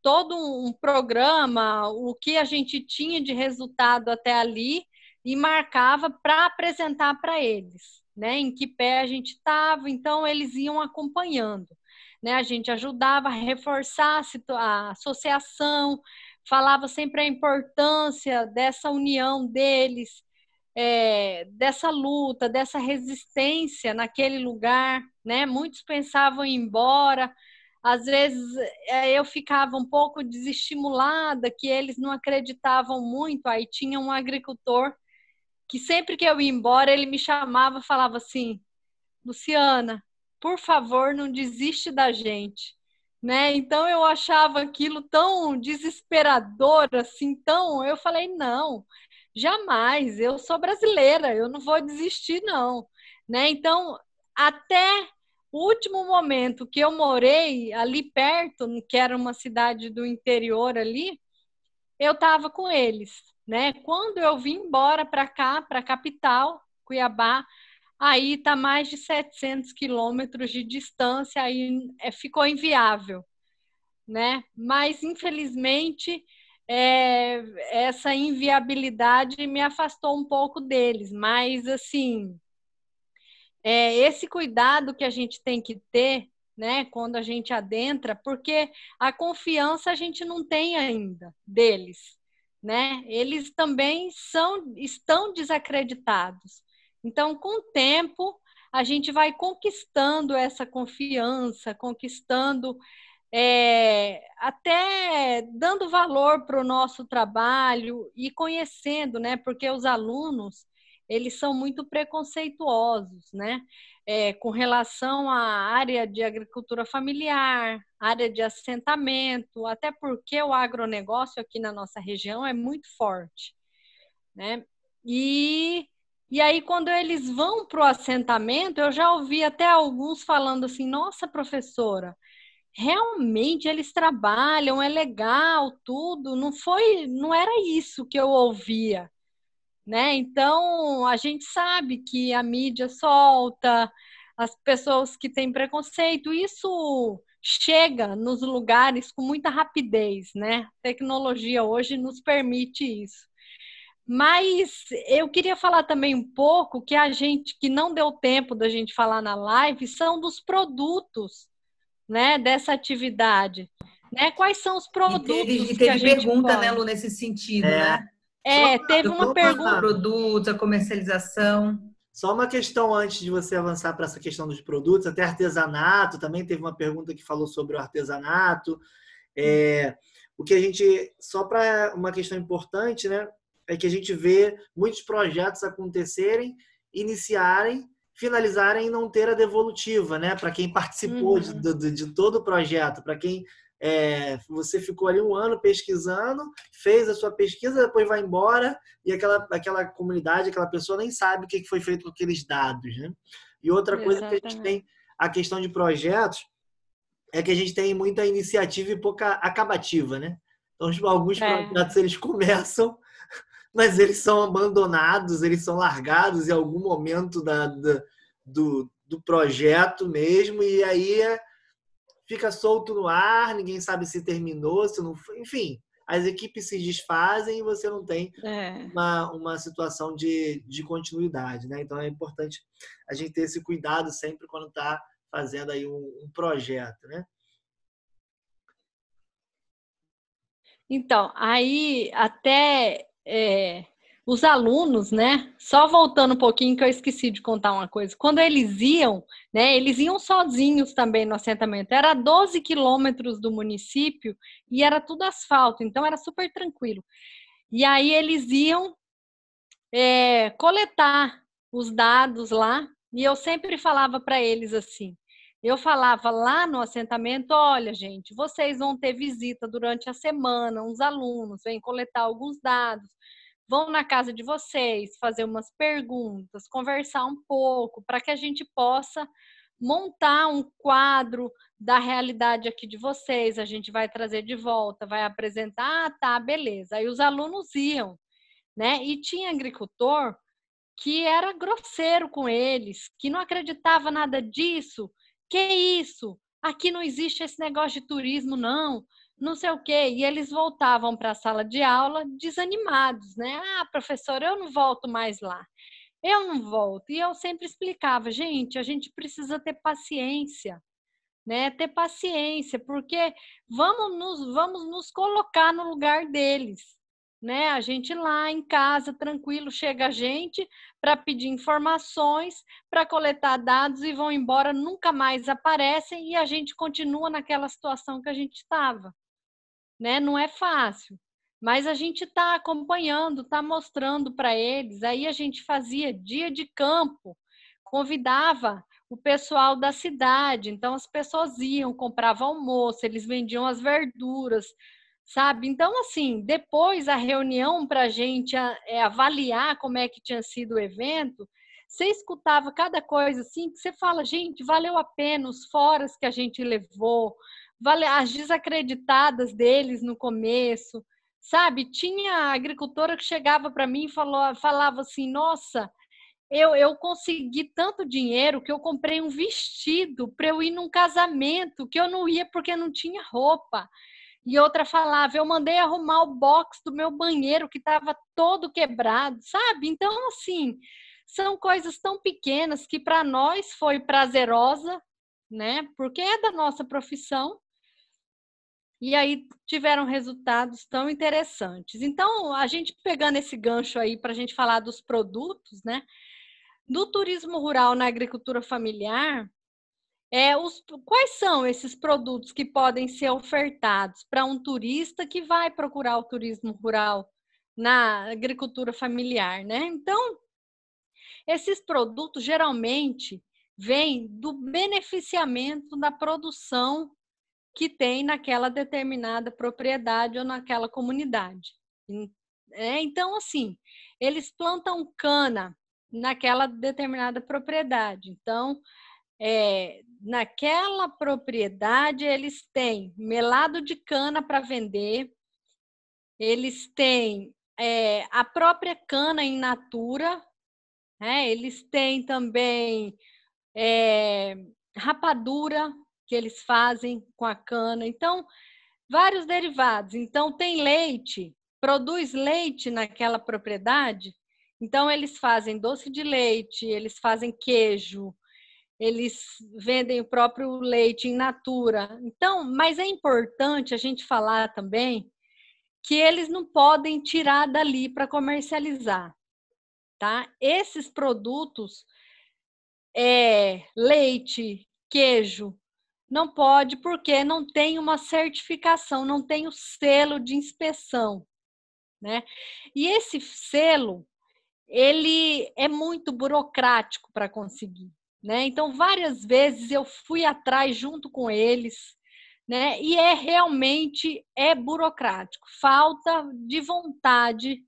todo um programa, o que a gente tinha de resultado até ali e marcava para apresentar para eles né, em que pé a gente estava, então eles iam acompanhando. Né? A gente ajudava a reforçar a associação, falava sempre a importância dessa união deles, é, dessa luta, dessa resistência naquele lugar. Né? Muitos pensavam em ir embora, às vezes é, eu ficava um pouco desestimulada, que eles não acreditavam muito. Aí tinha um agricultor que sempre que eu ia embora, ele me chamava falava assim: Luciana, por favor, não desiste da gente. Né? Então eu achava aquilo tão desesperador, assim, tão. Eu falei: não, jamais, eu sou brasileira, eu não vou desistir, não. Né? Então, até o último momento que eu morei ali perto, que era uma cidade do interior ali, eu estava com eles, né? Quando eu vim embora para cá, para a capital, Cuiabá, aí está mais de 700 quilômetros de distância, aí é, ficou inviável, né? Mas, infelizmente, é, essa inviabilidade me afastou um pouco deles, mas, assim, é, esse cuidado que a gente tem que ter, né, quando a gente adentra, porque a confiança a gente não tem ainda deles, né? Eles também são estão desacreditados. Então, com o tempo, a gente vai conquistando essa confiança, conquistando é, até dando valor para o nosso trabalho e conhecendo, né? Porque os alunos eles são muito preconceituosos, né? É, com relação à área de agricultura familiar, área de assentamento, até porque o agronegócio aqui na nossa região é muito forte, né? E e aí, quando eles vão para o assentamento, eu já ouvi até alguns falando assim: nossa, professora, realmente eles trabalham, é legal, tudo. Não foi, não era isso que eu ouvia, né? Então, a gente sabe que a mídia solta, as pessoas que têm preconceito, isso chega nos lugares com muita rapidez, né? A tecnologia hoje nos permite isso. Mas eu queria falar também um pouco que a gente, que não deu tempo da gente falar na live, são dos produtos, né, dessa atividade. Né? Quais são os produtos? E teve, e teve pergunta, pode... né, Lu, nesse sentido, é. né? É, teve uma pergunta. Produtos, a comercialização. Só uma questão antes de você avançar para essa questão dos produtos, até artesanato, também teve uma pergunta que falou sobre o artesanato. É, o que a gente, só para uma questão importante, né? é que a gente vê muitos projetos acontecerem, iniciarem, finalizarem e não ter a devolutiva, né? Para quem participou uhum. de, de, de, todo o projeto, para quem é, você ficou ali um ano pesquisando, fez a sua pesquisa, depois vai embora e aquela, aquela comunidade, aquela pessoa nem sabe o que foi feito com aqueles dados, né? E outra coisa Exatamente. que a gente tem, a questão de projetos, é que a gente tem muita iniciativa e pouca acabativa, né? Então, tipo, alguns é. projetos eles começam mas eles são abandonados, eles são largados em algum momento da, da do, do projeto mesmo, e aí é, fica solto no ar, ninguém sabe se terminou, se não foi, enfim. As equipes se desfazem e você não tem é. uma, uma situação de, de continuidade, né? Então é importante a gente ter esse cuidado sempre quando está fazendo aí um, um projeto, né? Então, aí até é, os alunos, né? Só voltando um pouquinho que eu esqueci de contar uma coisa. Quando eles iam, né? Eles iam sozinhos também no assentamento. Era 12 quilômetros do município e era tudo asfalto, então era super tranquilo. E aí eles iam é, coletar os dados lá e eu sempre falava para eles assim. Eu falava lá no assentamento, olha, gente, vocês vão ter visita durante a semana, uns alunos vêm coletar alguns dados, vão na casa de vocês, fazer umas perguntas, conversar um pouco, para que a gente possa montar um quadro da realidade aqui de vocês, a gente vai trazer de volta, vai apresentar, ah, tá, beleza. Aí os alunos iam, né? E tinha agricultor que era grosseiro com eles, que não acreditava nada disso, que isso? Aqui não existe esse negócio de turismo, não. Não sei o quê. E eles voltavam para a sala de aula desanimados, né? Ah, professor, eu não volto mais lá. Eu não volto. E eu sempre explicava, gente, a gente precisa ter paciência, né? Ter paciência, porque vamos nos, vamos nos colocar no lugar deles né? A gente lá em casa, tranquilo, chega a gente para pedir informações, para coletar dados e vão embora, nunca mais aparecem e a gente continua naquela situação que a gente estava, né? Não é fácil, mas a gente está acompanhando, está mostrando para eles. Aí a gente fazia dia de campo, convidava o pessoal da cidade, então as pessoas iam, compravam almoço, eles vendiam as verduras, sabe? Então, assim, depois a reunião para a gente é, avaliar como é que tinha sido o evento, você escutava cada coisa assim, que você fala, gente, valeu a pena os foras que a gente levou, as desacreditadas deles no começo, sabe? Tinha agricultora que chegava para mim e falou, falava assim: Nossa, eu, eu consegui tanto dinheiro que eu comprei um vestido para eu ir num casamento, que eu não ia porque não tinha roupa. E outra falava, eu mandei arrumar o box do meu banheiro que estava todo quebrado, sabe? Então, assim, são coisas tão pequenas que para nós foi prazerosa, né? Porque é da nossa profissão. E aí tiveram resultados tão interessantes. Então, a gente pegando esse gancho aí para a gente falar dos produtos, né? Do turismo rural na agricultura familiar, é, os, quais são esses produtos que podem ser ofertados para um turista que vai procurar o turismo rural na agricultura familiar, né? Então, esses produtos geralmente vêm do beneficiamento da produção que tem naquela determinada propriedade ou naquela comunidade. É, então, assim, eles plantam cana naquela determinada propriedade. Então, é, naquela propriedade, eles têm melado de cana para vender, eles têm é, a própria cana em natura, né? eles têm também é, rapadura que eles fazem com a cana. Então, vários derivados. Então, tem leite, produz leite naquela propriedade. Então, eles fazem doce de leite, eles fazem queijo, eles vendem o próprio leite em natura. Então, mas é importante a gente falar também que eles não podem tirar dali para comercializar, tá? Esses produtos, é, leite, queijo, não pode porque não tem uma certificação, não tem o selo de inspeção, né? E esse selo, ele é muito burocrático para conseguir, né? Então, várias vezes eu fui atrás junto com eles, né? E é realmente é burocrático, falta de vontade,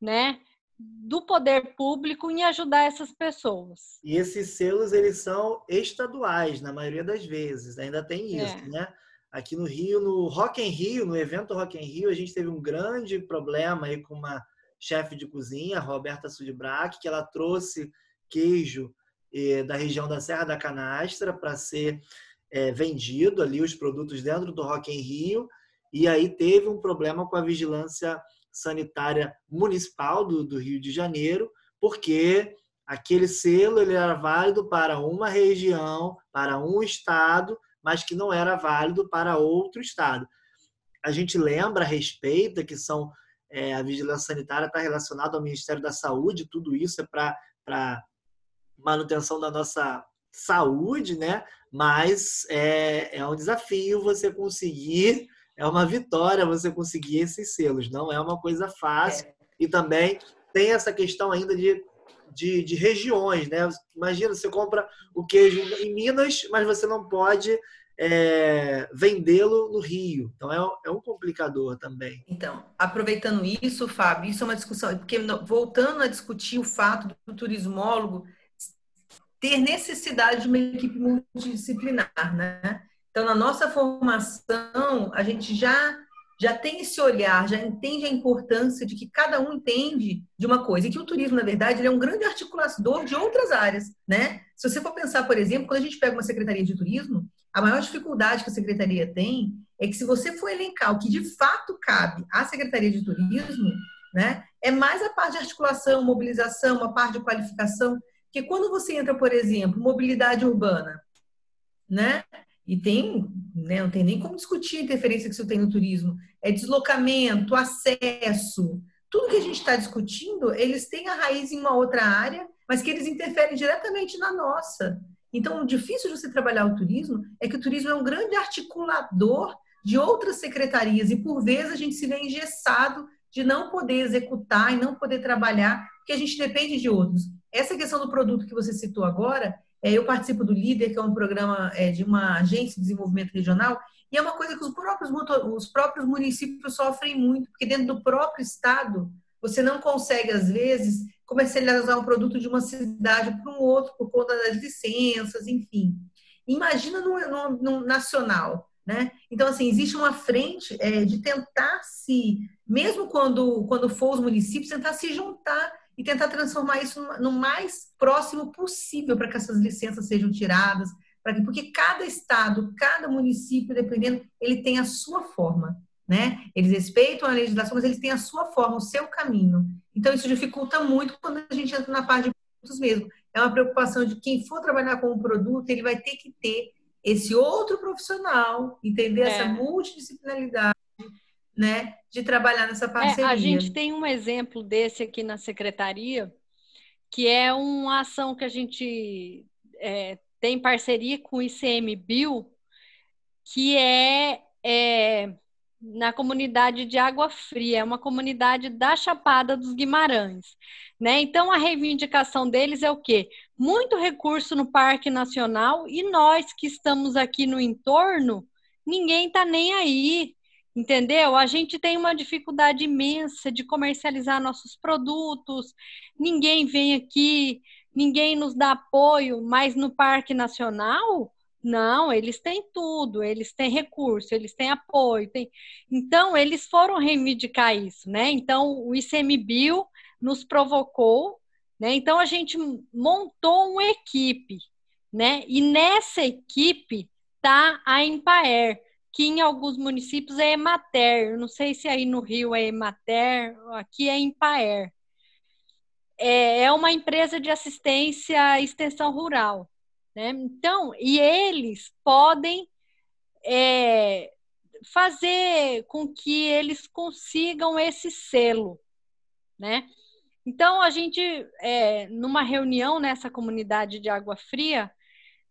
né? Do poder público em ajudar essas pessoas. E esses selos eles são estaduais na maioria das vezes, ainda tem isso, é. né? Aqui no Rio, no Rock em Rio, no evento Rock em Rio, a gente teve um grande problema aí com uma chefe de cozinha, Roberta Sudbrack, que ela trouxe queijo eh, da região da Serra da Canastra para ser eh, vendido ali os produtos dentro do Rock em Rio, e aí teve um problema com a vigilância sanitária municipal do, do Rio de Janeiro, porque aquele selo ele era válido para uma região, para um estado, mas que não era válido para outro estado. A gente lembra, respeita que são é, a vigilância sanitária está relacionada ao Ministério da Saúde, tudo isso é para manutenção da nossa saúde, né? Mas é, é um desafio você conseguir é uma vitória você conseguir esses selos, não é uma coisa fácil. É. E também tem essa questão ainda de, de, de, regiões, né? Imagina, você compra o queijo em Minas, mas você não pode é, vendê-lo no Rio. Então é, é, um complicador também. Então, aproveitando isso, Fábio, isso é uma discussão, porque voltando a discutir o fato do turismólogo ter necessidade de uma equipe multidisciplinar, né? Então, na nossa formação, a gente já já tem esse olhar, já entende a importância de que cada um entende de uma coisa. E que o turismo, na verdade, ele é um grande articulador de outras áreas, né? Se você for pensar, por exemplo, quando a gente pega uma secretaria de turismo, a maior dificuldade que a secretaria tem é que se você for elencar o que de fato cabe à secretaria de turismo, né, é mais a parte de articulação, mobilização, a parte de qualificação, que quando você entra, por exemplo, mobilidade urbana, né? E tem, né, não tem nem como discutir a interferência que isso tem no turismo. É deslocamento, acesso, tudo que a gente está discutindo, eles têm a raiz em uma outra área, mas que eles interferem diretamente na nossa. Então, o difícil de você trabalhar o turismo é que o turismo é um grande articulador de outras secretarias e, por vezes, a gente se vê engessado de não poder executar e não poder trabalhar, porque a gente depende de outros. Essa questão do produto que você citou agora, eu participo do Líder, que é um programa é, de uma agência de desenvolvimento regional, e é uma coisa que os próprios, os próprios municípios sofrem muito, porque dentro do próprio estado, você não consegue, às vezes, comercializar um produto de uma cidade para um outro por conta das licenças, enfim. Imagina no, no, no nacional. Né? Então, assim, existe uma frente é, de tentar se, mesmo quando, quando for os municípios, tentar se juntar e tentar transformar isso no, mais próximo possível para que essas licenças sejam tiradas, para que, porque cada estado, cada município, dependendo, ele tem a sua forma, né? Eles respeitam a legislação, mas eles têm a sua forma, o seu caminho. Então, isso dificulta muito quando a gente entra na parte de produtos mesmo. É uma preocupação de quem for trabalhar com o produto, ele vai ter que ter esse outro profissional, entender é. essa multidisciplinaridade, né, de trabalhar nessa parceria. É, a gente tem um exemplo desse aqui na secretaria, que é uma ação que a gente é, tem parceria com o ICMBio, que é, é na comunidade de Água Fria, é uma comunidade da Chapada dos Guimarães. Né? Então, a reivindicação deles é o quê? Muito recurso no Parque Nacional e nós que estamos aqui no entorno, ninguém está nem aí, entendeu? A gente tem uma dificuldade imensa de comercializar nossos produtos, ninguém vem aqui, ninguém nos dá apoio, mas no Parque Nacional não, eles têm tudo, eles têm recurso, eles têm apoio. Têm... Então, eles foram reivindicar isso, né? Então, o ICMBio nos provocou, né? Então, a gente montou uma equipe, né? E nessa equipe tá a Empaer, que em alguns municípios é Emater. Não sei se aí no Rio é Emater, aqui é Empaer. É, é uma empresa de assistência e extensão rural. Né? Então, e eles podem é, fazer com que eles consigam esse selo, né? Então, a gente, é, numa reunião nessa comunidade de Água Fria,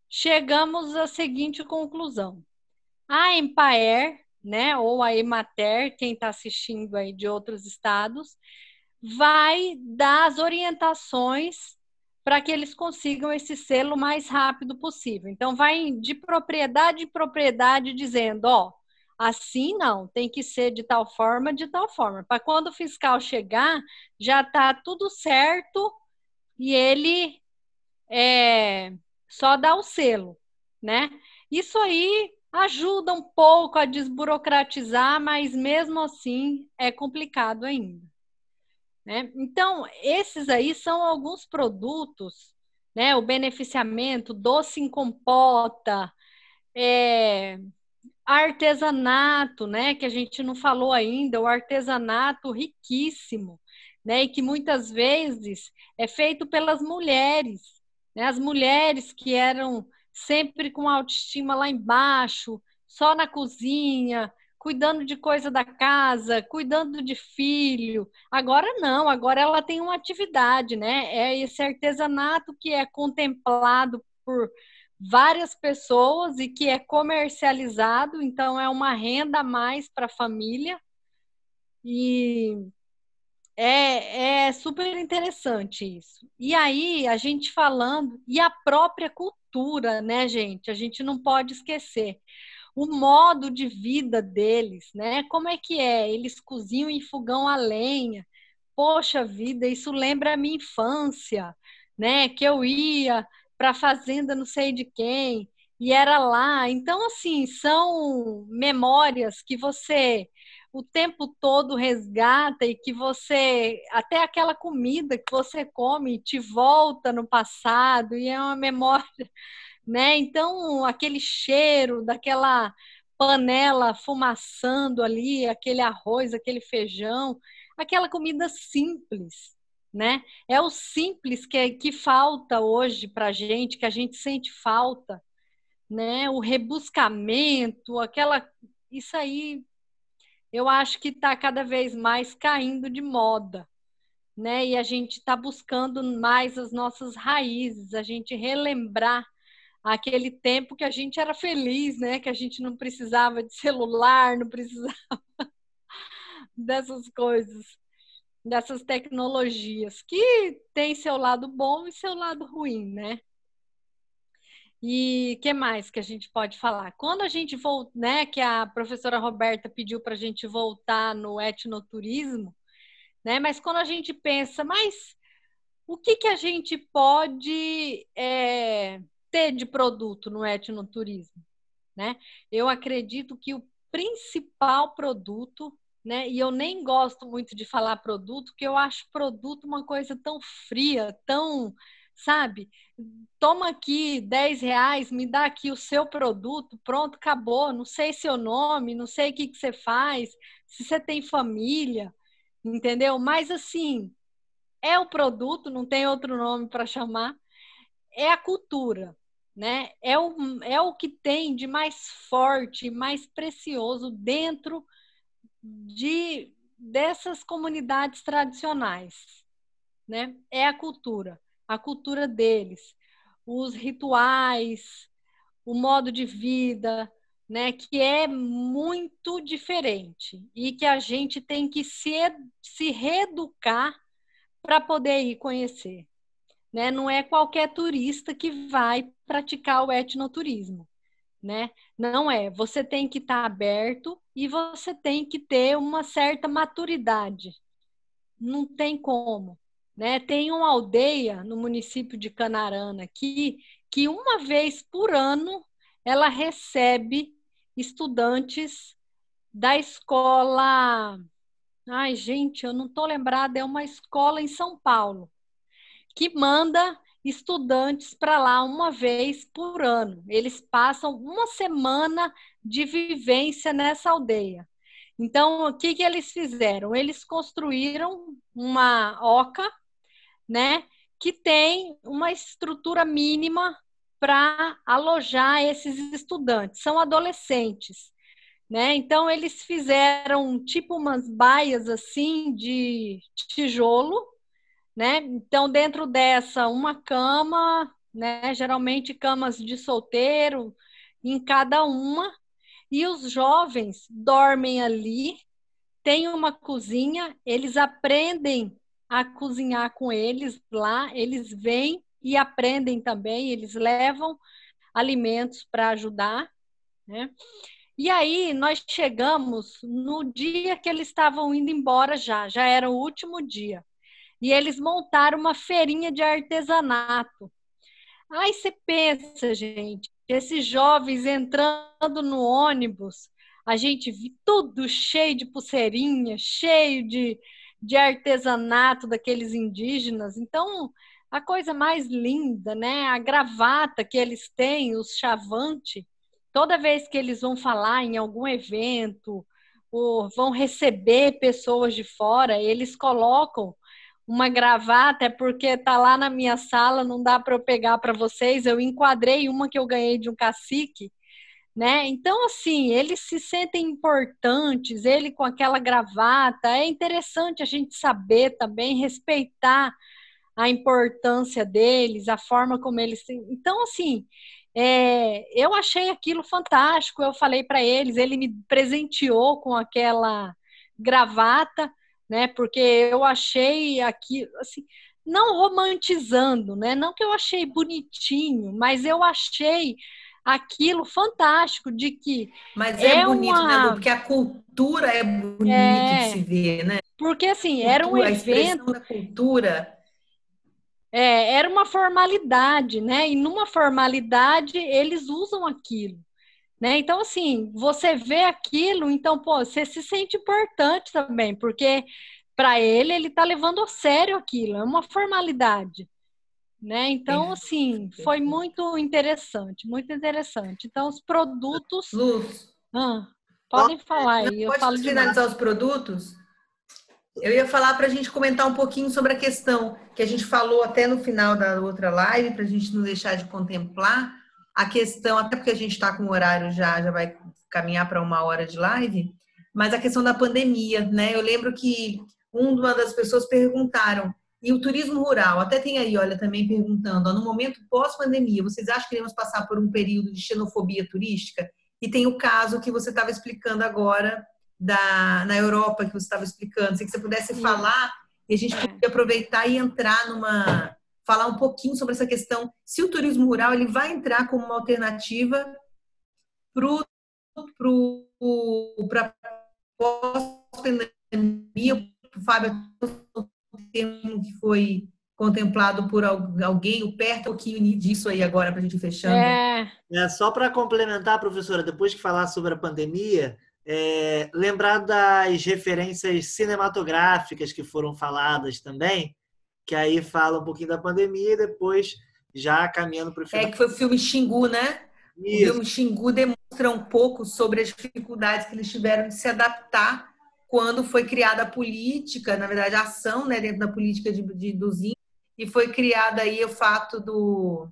chegamos à seguinte conclusão. A Empaer, né, ou a Emater, quem está assistindo aí de outros estados, vai dar as orientações para que eles consigam esse selo o mais rápido possível. Então, vai de propriedade em propriedade dizendo, ó, assim não, tem que ser de tal forma, de tal forma. Para quando o fiscal chegar, já está tudo certo e ele é, só dá o selo, né? Isso aí ajuda um pouco a desburocratizar, mas mesmo assim é complicado ainda. Né? Então, esses aí são alguns produtos, né? o beneficiamento, doce em compota, é, artesanato, né? que a gente não falou ainda, o artesanato riquíssimo, né? e que muitas vezes é feito pelas mulheres, né? as mulheres que eram sempre com autoestima lá embaixo, só na cozinha, cuidando de coisa da casa, cuidando de filho. Agora não, agora ela tem uma atividade, né? É esse artesanato que é contemplado por várias pessoas e que é comercializado, então é uma renda a mais para a família. E é, é super interessante isso. E aí, a gente falando, e a própria cultura, né, gente? A gente não pode esquecer o modo de vida deles, né? Como é que é? Eles cozinham em fogão a lenha. Poxa vida, isso lembra a minha infância, né? Que eu ia para a fazenda não sei de quem e era lá. Então, assim, são memórias que você o tempo todo resgata e que você até aquela comida que você come te volta no passado e é uma memória né? Então, aquele cheiro daquela panela fumaçando ali, aquele arroz, aquele feijão, aquela comida simples, né? É o simples que, que falta hoje para a gente, que a gente sente falta, né? O rebuscamento, aquela. Isso aí, eu acho que está cada vez mais caindo de moda, né? E a gente está buscando mais as nossas raízes, a gente relembrar aquele tempo que a gente era feliz, né? Que a gente não precisava de celular, não precisava dessas coisas, dessas tecnologias, que tem seu lado bom e seu lado ruim, né? E que mais que a gente pode falar? Quando a gente volta, né, que a professora Roberta pediu para a gente voltar no etnoturismo, né? Mas quando a gente pensa, mas o que que a gente pode é, ter de produto no etnoturismo? né? Eu acredito que o principal produto, né? E eu nem gosto muito de falar produto, porque eu acho produto uma coisa tão fria, tão, sabe? Toma aqui 10 reais, me dá aqui o seu produto, pronto, acabou. Não sei seu nome, não sei o que, que você faz, se você tem família, entendeu? Mas assim, é o produto, não tem outro nome para chamar, é a cultura, né? É o, é o que tem de mais forte, mais precioso dentro de dessas comunidades tradicionais, né? É a cultura, a cultura deles, os rituais, o modo de vida, né? Que é muito diferente e que a gente tem que se, se reeducar para poder ir conhecer. Né? Não é qualquer turista que vai praticar o etnoturismo. Né? Não é. Você tem que estar tá aberto e você tem que ter uma certa maturidade. Não tem como. Né? Tem uma aldeia no município de Canarana aqui que uma vez por ano ela recebe estudantes da escola Ai, gente, eu não estou lembrada, é uma escola em São Paulo que manda estudantes para lá uma vez por ano. Eles passam uma semana de vivência nessa aldeia. Então, o que, que eles fizeram? Eles construíram uma oca, né, que tem uma estrutura mínima para alojar esses estudantes. São adolescentes. Né? Então eles fizeram tipo umas baias assim de tijolo, né? Então dentro dessa uma cama, né? Geralmente camas de solteiro em cada uma e os jovens dormem ali. Tem uma cozinha, eles aprendem a cozinhar com eles lá, eles vêm e aprendem também, eles levam alimentos para ajudar, né? E aí nós chegamos no dia que eles estavam indo embora já, já era o último dia. E eles montaram uma feirinha de artesanato. Aí você pensa, gente, esses jovens entrando no ônibus, a gente viu tudo cheio de pulseirinha, cheio de, de artesanato daqueles indígenas. Então, a coisa mais linda, né? A gravata que eles têm, os chavante, toda vez que eles vão falar em algum evento ou vão receber pessoas de fora, eles colocam uma gravata, é porque tá lá na minha sala, não dá para eu pegar para vocês. Eu enquadrei uma que eu ganhei de um cacique, né? Então, assim, eles se sentem importantes, ele com aquela gravata. É interessante a gente saber também, respeitar a importância deles, a forma como eles. Então, assim, é, eu achei aquilo fantástico. Eu falei para eles, ele me presenteou com aquela gravata, né? Porque eu achei aqui, assim, não romantizando, né? Não que eu achei bonitinho, mas eu achei aquilo fantástico de que mas é, é bonito, né, uma... né? Porque a cultura é bonito é... de se ver, né? Porque assim cultura, era um evento a da cultura é, era uma formalidade, né? E numa formalidade eles usam aquilo. Né? Então, assim, você vê aquilo, então, pô, você se sente importante também, porque para ele, ele está levando a sério aquilo, é uma formalidade. Né? Então, assim, foi muito interessante, muito interessante. Então, os produtos. Luz. Ah, podem falar aí. Pode falo finalizar demais. os produtos? Eu ia falar para a gente comentar um pouquinho sobre a questão que a gente falou até no final da outra live, para a gente não deixar de contemplar a questão, até porque a gente está com o horário já, já vai caminhar para uma hora de live, mas a questão da pandemia, né? Eu lembro que uma das pessoas perguntaram, e o turismo rural, até tem aí, olha, também perguntando, ó, no momento pós-pandemia, vocês acham que iremos passar por um período de xenofobia turística? E tem o caso que você estava explicando agora da, na Europa que você estava explicando. Se você pudesse falar, e a gente é. podia aproveitar e entrar numa. falar um pouquinho sobre essa questão, se o turismo rural ele vai entrar como uma alternativa para para pós-pandemia, o Fábio, termo que foi contemplado por alguém, o perto um pouquinho disso aí agora para a gente ir fechando. É, é só para complementar, professora, depois que falar sobre a pandemia, é, lembrar das referências cinematográficas que foram faladas também, que aí fala um pouquinho da pandemia e depois já caminhando para o final. É que foi o filme Xingu, né? Isso. O filme Xingu demonstra um pouco sobre as dificuldades que eles tiveram de se adaptar quando foi criada a política, na verdade, a ação né, dentro da política de, de, dos índios, e foi criada aí o fato do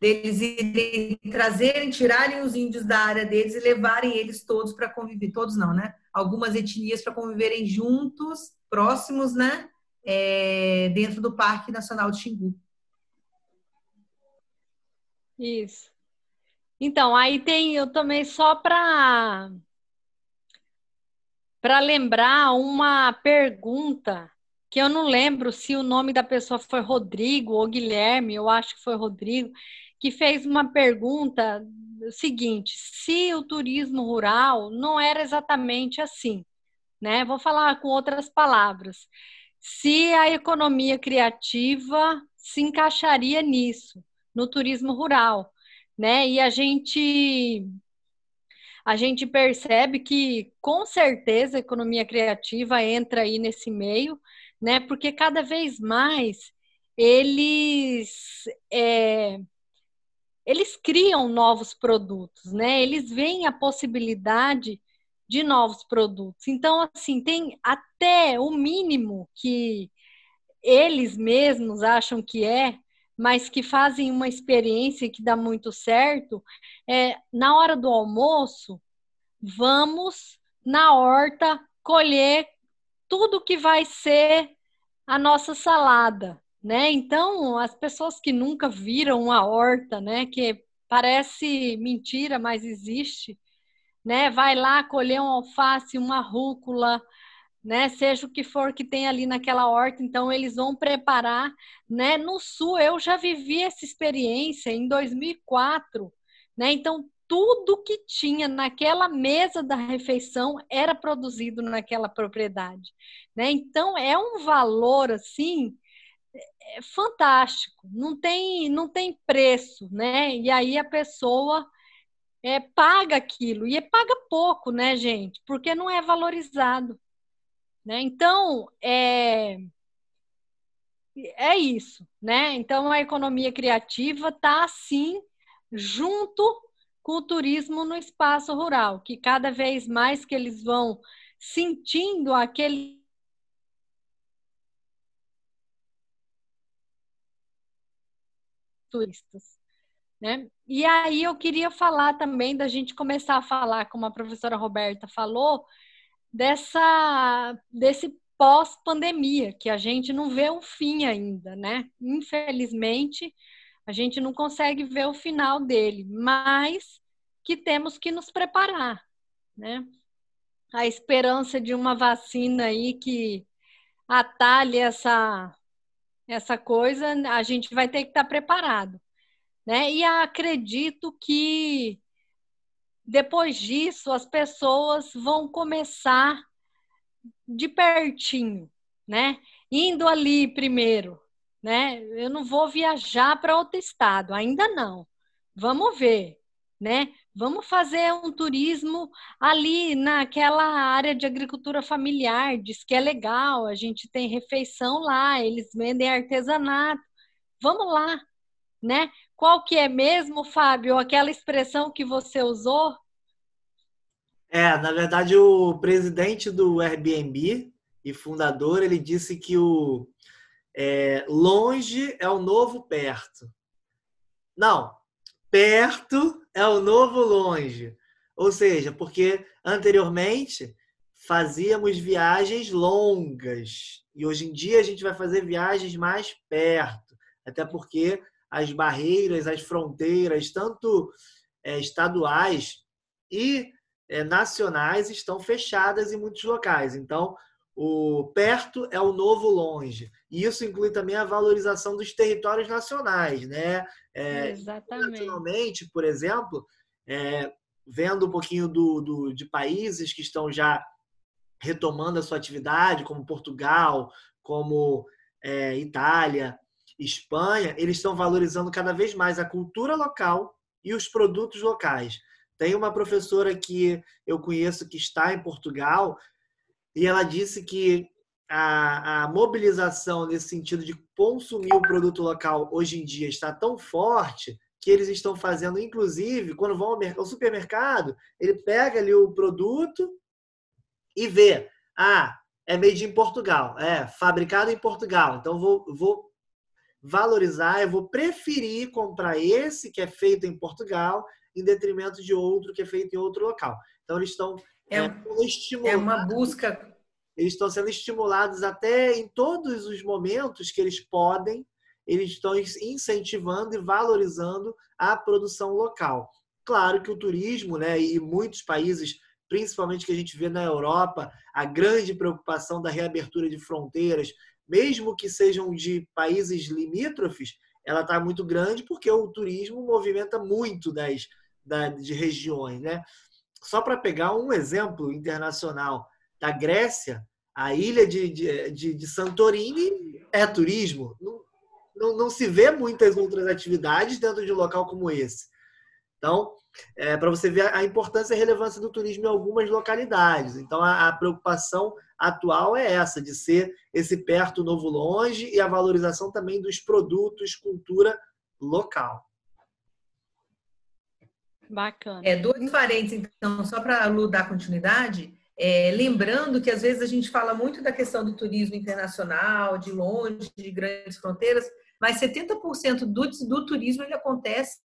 deles trazerem, tirarem os índios da área deles e levarem eles todos para conviver, todos não, né? Algumas etnias para conviverem juntos, próximos, né? É, dentro do Parque Nacional de Xingu. Isso. Então, aí tem eu também só para para lembrar uma pergunta que eu não lembro se o nome da pessoa foi Rodrigo ou Guilherme, eu acho que foi Rodrigo, que fez uma pergunta seguinte: se o turismo rural não era exatamente assim, né? Vou falar com outras palavras. Se a economia criativa se encaixaria nisso, no turismo rural, né? E a gente a gente percebe que com certeza a economia criativa entra aí nesse meio, né? Porque cada vez mais eles é, eles criam novos produtos, né? Eles veem a possibilidade de novos produtos. Então, assim, tem até o mínimo que eles mesmos acham que é, mas que fazem uma experiência que dá muito certo, é na hora do almoço, vamos na horta colher tudo que vai ser a nossa salada, né? Então, as pessoas que nunca viram uma horta, né, que parece mentira, mas existe, né? Vai lá colher um alface, uma rúcula, né? Seja o que for que tem ali naquela horta, então eles vão preparar, né? No sul eu já vivi essa experiência em 2004, né? Então tudo que tinha naquela mesa da refeição era produzido naquela propriedade, né? Então é um valor assim é, é fantástico, não tem não tem preço, né? E aí a pessoa é, paga aquilo e paga pouco, né, gente? Porque não é valorizado, né? Então é é isso, né? Então a economia criativa está assim junto com o turismo no espaço rural, que cada vez mais que eles vão sentindo aquele turistas. Né? E aí eu queria falar também da gente começar a falar, como a professora Roberta falou, dessa desse pós-pandemia, que a gente não vê o fim ainda, né? Infelizmente, a gente não consegue ver o final dele, mas que temos que nos preparar, né? A esperança de uma vacina aí que atalhe essa essa coisa, a gente vai ter que estar preparado, né? E acredito que depois disso as pessoas vão começar de pertinho, né? Indo ali primeiro, né? Eu não vou viajar para outro estado, ainda não. Vamos ver, né? Vamos fazer um turismo ali naquela área de agricultura familiar, diz que é legal, a gente tem refeição lá, eles vendem artesanato. Vamos lá, né? Qual que é mesmo, Fábio, aquela expressão que você usou? É, na verdade, o presidente do Airbnb e fundador, ele disse que o é, longe é o novo perto. Não, perto é o novo longe. Ou seja, porque anteriormente fazíamos viagens longas e hoje em dia a gente vai fazer viagens mais perto, até porque as barreiras, as fronteiras, tanto é, estaduais e é, nacionais, estão fechadas em muitos locais. Então, o perto é o novo longe. E isso inclui também a valorização dos territórios nacionais, né? É, Exatamente. Nacionalmente, por exemplo, é, vendo um pouquinho do, do, de países que estão já retomando a sua atividade, como Portugal, como é, Itália, Espanha, eles estão valorizando cada vez mais a cultura local e os produtos locais. Tem uma professora que eu conheço que está em Portugal e ela disse que a, a, mobilização nesse sentido de consumir o produto local hoje em dia está tão forte que eles estão fazendo, inclusive, quando vão ao supermercado, ele pega ali o produto e vê, ah, é made in Portugal, é fabricado em Portugal, então vou, vou valorizar, eu vou preferir comprar esse que é feito em Portugal em detrimento de outro que é feito em outro local. Então eles estão é, é, é uma busca eles estão sendo estimulados até em todos os momentos que eles podem, eles estão incentivando e valorizando a produção local. Claro que o turismo, né, e muitos países, principalmente que a gente vê na Europa, a grande preocupação da reabertura de fronteiras, mesmo que sejam de países limítrofes, ela está muito grande porque o turismo movimenta muito das, de regiões, né? Só para pegar um exemplo internacional, da Grécia, a ilha de, de, de, de Santorini é turismo. Não, não, não, se vê muitas outras atividades dentro de um local como esse. Então, é, para você ver a importância e a relevância do turismo em algumas localidades. Então, a, a preocupação atual é essa, de ser esse perto, novo, longe, e a valorização também dos produtos, cultura local. Bacana. É, dois parentes, então, só para a Lu dar continuidade, é, lembrando que às vezes a gente fala muito da questão do turismo internacional, de longe, de grandes fronteiras, mas 70% do, do turismo ele acontece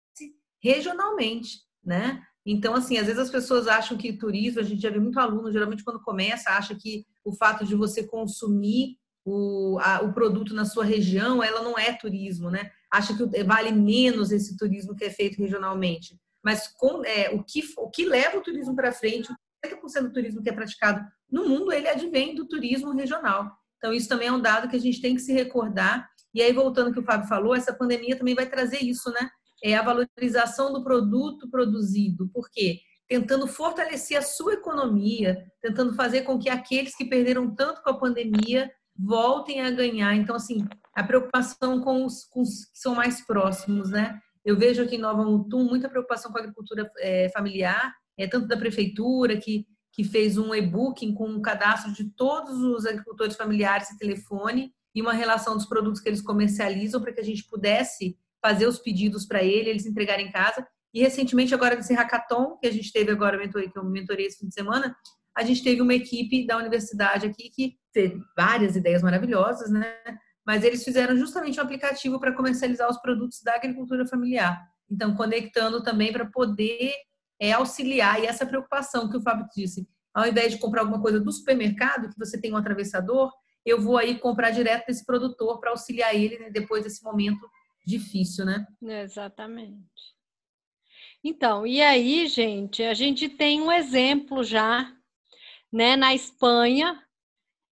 regionalmente, né? Então, assim, às vezes as pessoas acham que turismo, a gente já vê muito aluno, geralmente quando começa, acha que o fato de você consumir o, a, o produto na sua região, ela não é turismo, né? Acha que vale menos esse turismo que é feito regionalmente. Mas com, é, o, que, o que leva o turismo para frente, 80% do turismo que é praticado no mundo, ele advém do turismo regional. Então, isso também é um dado que a gente tem que se recordar. E aí, voltando ao que o Fábio falou, essa pandemia também vai trazer isso, né? É a valorização do produto produzido. Por quê? Tentando fortalecer a sua economia, tentando fazer com que aqueles que perderam tanto com a pandemia voltem a ganhar. Então, assim, a preocupação com os, com os que são mais próximos, né? Eu vejo aqui em Nova Mutum muita preocupação com a agricultura é, familiar, é, tanto da prefeitura, que, que fez um e-booking com um cadastro de todos os agricultores familiares e telefone e uma relação dos produtos que eles comercializam para que a gente pudesse fazer os pedidos para ele, eles entregarem em casa. E recentemente, agora nesse hackathon, que a gente teve agora, que eu mentorei esse fim de semana, a gente teve uma equipe da universidade aqui que teve várias ideias maravilhosas, né? Mas eles fizeram justamente um aplicativo para comercializar os produtos da agricultura familiar. Então, conectando também para poder é, auxiliar e essa preocupação que o Fábio disse, ao invés de comprar alguma coisa do supermercado, que você tem um atravessador, eu vou aí comprar direto desse produtor para auxiliar ele né, depois desse momento difícil, né? Exatamente. Então, e aí, gente, a gente tem um exemplo já, né, na Espanha,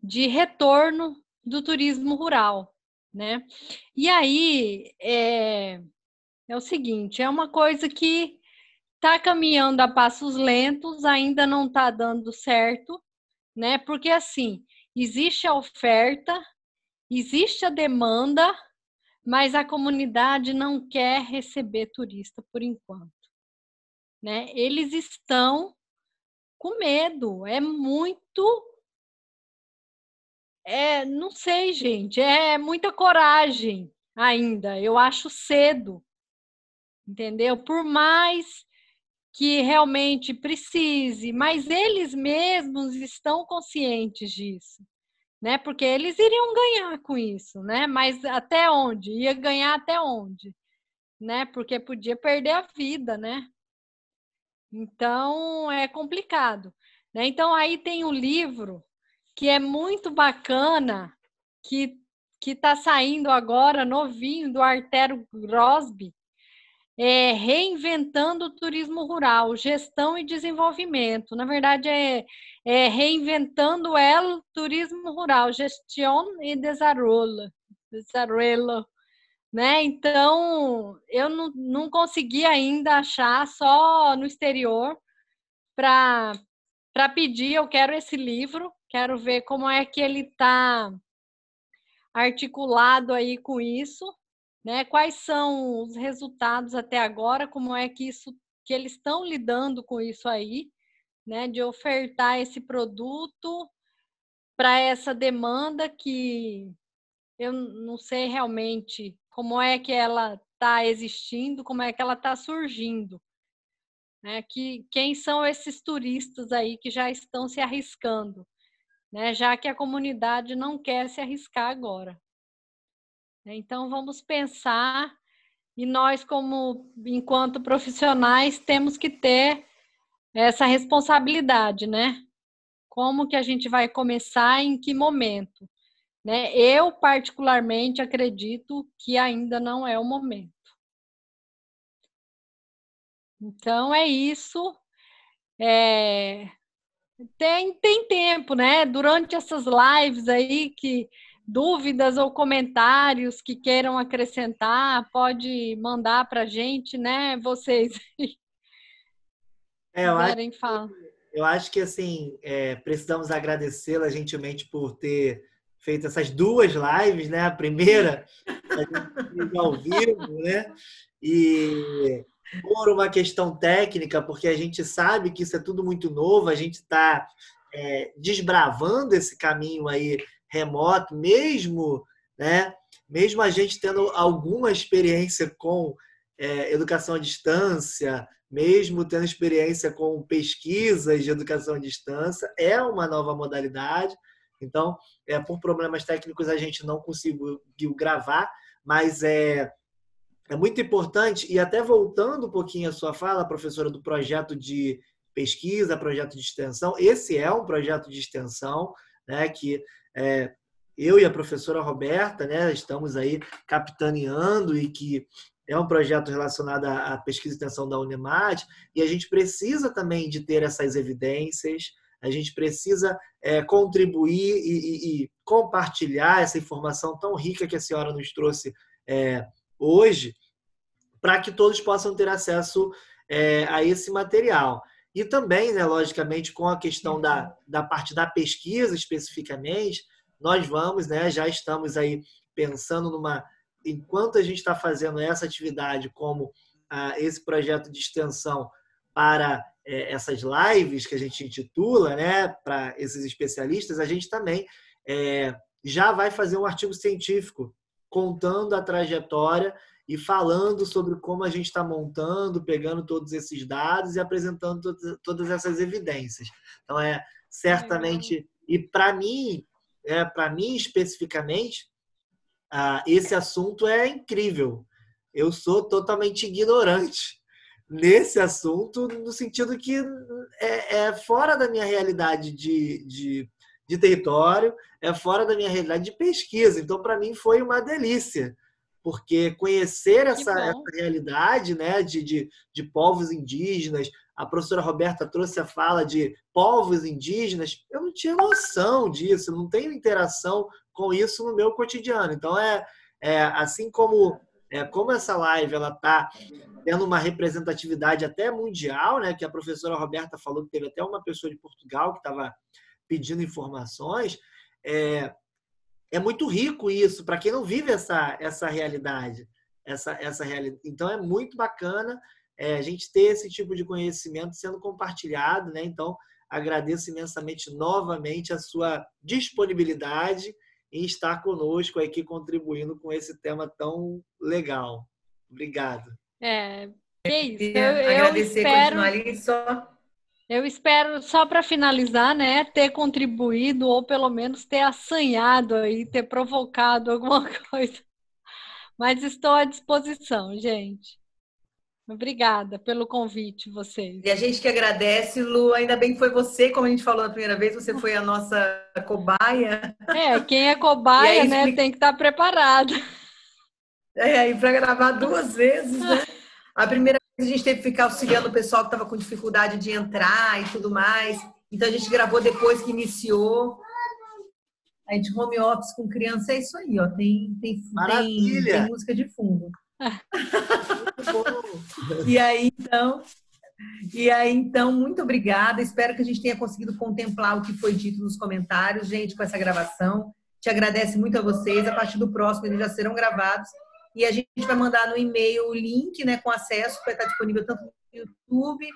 de retorno do turismo rural, né? E aí, é, é o seguinte, é uma coisa que está caminhando a passos lentos, ainda não está dando certo, né? Porque assim, existe a oferta, existe a demanda, mas a comunidade não quer receber turista por enquanto, né? Eles estão com medo, é muito é, não sei, gente, é muita coragem ainda. Eu acho cedo, entendeu? Por mais que realmente precise, mas eles mesmos estão conscientes disso, né? Porque eles iriam ganhar com isso, né? Mas até onde? Ia ganhar até onde? Né? Porque podia perder a vida, né? Então é complicado. Né? Então aí tem um livro que é muito bacana, que que está saindo agora novinho do Artero Grosby, é, reinventando o turismo rural, gestão e desenvolvimento. Na verdade, é, é reinventando o turismo rural, gestão e desarrollo. desarrollo né? Então, eu não, não consegui ainda achar só no exterior para pedir, eu quero esse livro, quero ver como é que ele está articulado aí com isso, né? Quais são os resultados até agora? Como é que isso que eles estão lidando com isso aí, né? De ofertar esse produto para essa demanda que eu não sei realmente como é que ela está existindo, como é que ela está surgindo. Né? Que, quem são esses turistas aí que já estão se arriscando, né? já que a comunidade não quer se arriscar agora. Então, vamos pensar, e nós, como enquanto profissionais, temos que ter essa responsabilidade, né? Como que a gente vai começar, em que momento? Né? Eu, particularmente, acredito que ainda não é o momento. Então, é isso. É... Tem, tem tempo, né? Durante essas lives aí, que dúvidas ou comentários que queiram acrescentar, pode mandar para a gente, né? Vocês. É, eu, acho, eu acho que assim é, precisamos agradecê-la gentilmente por ter feito essas duas lives, né? A primeira ao vivo, né? E por uma questão técnica, porque a gente sabe que isso é tudo muito novo, a gente está é, desbravando esse caminho aí remoto, mesmo, né? Mesmo a gente tendo alguma experiência com é, educação à distância, mesmo tendo experiência com pesquisas de educação à distância, é uma nova modalidade. Então, é, por problemas técnicos, a gente não conseguiu gravar, mas é, é muito importante, e até voltando um pouquinho à sua fala, professora, do projeto de pesquisa, projeto de extensão, esse é um projeto de extensão, né, que é, eu e a professora Roberta, né, estamos aí capitaneando e que é um projeto relacionado à pesquisa e extensão da Unemat, e a gente precisa também de ter essas evidências, a gente precisa é, contribuir e, e, e, compartilhar essa informação tão rica que a senhora nos trouxe é, hoje, para que todos possam ter acesso é, a esse material. E também, né, logicamente, com a questão da, da parte da pesquisa especificamente, nós vamos, né, já estamos aí pensando numa. Enquanto a gente está fazendo essa atividade, como ah, esse projeto de extensão para é, essas lives que a gente intitula, né, para esses especialistas, a gente também é, já vai fazer um artigo científico contando a trajetória e falando sobre como a gente está montando, pegando todos esses dados e apresentando todas essas evidências. Então, é certamente. E para mim, é, para mim especificamente, ah, esse assunto é incrível. Eu sou totalmente ignorante nesse assunto, no sentido que é, é fora da minha realidade de, de, de, território, é fora da minha realidade de pesquisa. Então, para mim, foi uma delícia, porque conhecer essa, essa realidade né, de, de, de povos indígenas, a professora Roberta trouxe a fala de povos indígenas, eu não tinha noção disso, não tenho interação com isso no meu cotidiano. Então, é, é assim como é, como essa live ela está tendo uma representatividade até mundial, né? Que a professora Roberta falou que teve até uma pessoa de Portugal que estava pedindo informações. É, é muito rico isso para quem não vive essa, essa realidade, essa, essa realidade. Então é muito bacana é, a gente ter esse tipo de conhecimento sendo compartilhado, né? Então, agradeço imensamente novamente a sua disponibilidade em estar conosco aqui contribuindo com esse tema tão legal. Obrigado. É, é isso. Eu, eu agradecer, espero, ali só. Eu espero, só para finalizar, né, ter contribuído ou pelo menos ter assanhado aí, ter provocado alguma coisa. Mas estou à disposição, gente. Obrigada pelo convite, vocês. E a gente que agradece, Lu. Ainda bem que foi você, como a gente falou na primeira vez, você foi a nossa cobaia. É, quem é cobaia, aí, né, tem que estar preparado. É, e para gravar duas vezes, né? A primeira a gente teve que ficar auxiliando o pessoal que estava com dificuldade de entrar e tudo mais. Então a gente gravou depois que iniciou. A gente home office com criança é isso aí, ó. Tem, tem, tem, tem música de fundo e aí, então, e aí, então, muito obrigada. Espero que a gente tenha conseguido contemplar o que foi dito nos comentários, gente, com essa gravação. te agradece muito a vocês. A partir do próximo, eles já serão gravados. E a gente vai mandar no e-mail o link né, com acesso, que vai estar disponível tanto no YouTube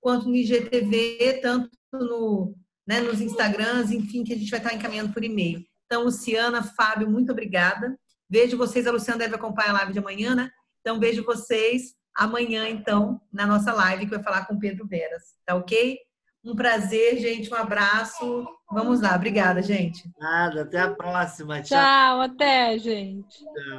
quanto no IGTV, tanto no, né, nos Instagrams, enfim, que a gente vai estar encaminhando por e-mail. Então, Luciana, Fábio, muito obrigada. Vejo vocês, a Luciana deve acompanhar a live de amanhã, né? Então, vejo vocês amanhã, então, na nossa live, que vai falar com Pedro Veras. Tá ok? Um prazer, gente. Um abraço. Vamos lá. Obrigada, gente. Nada. Até a próxima. Tchau. Tchau até, gente. Tchau.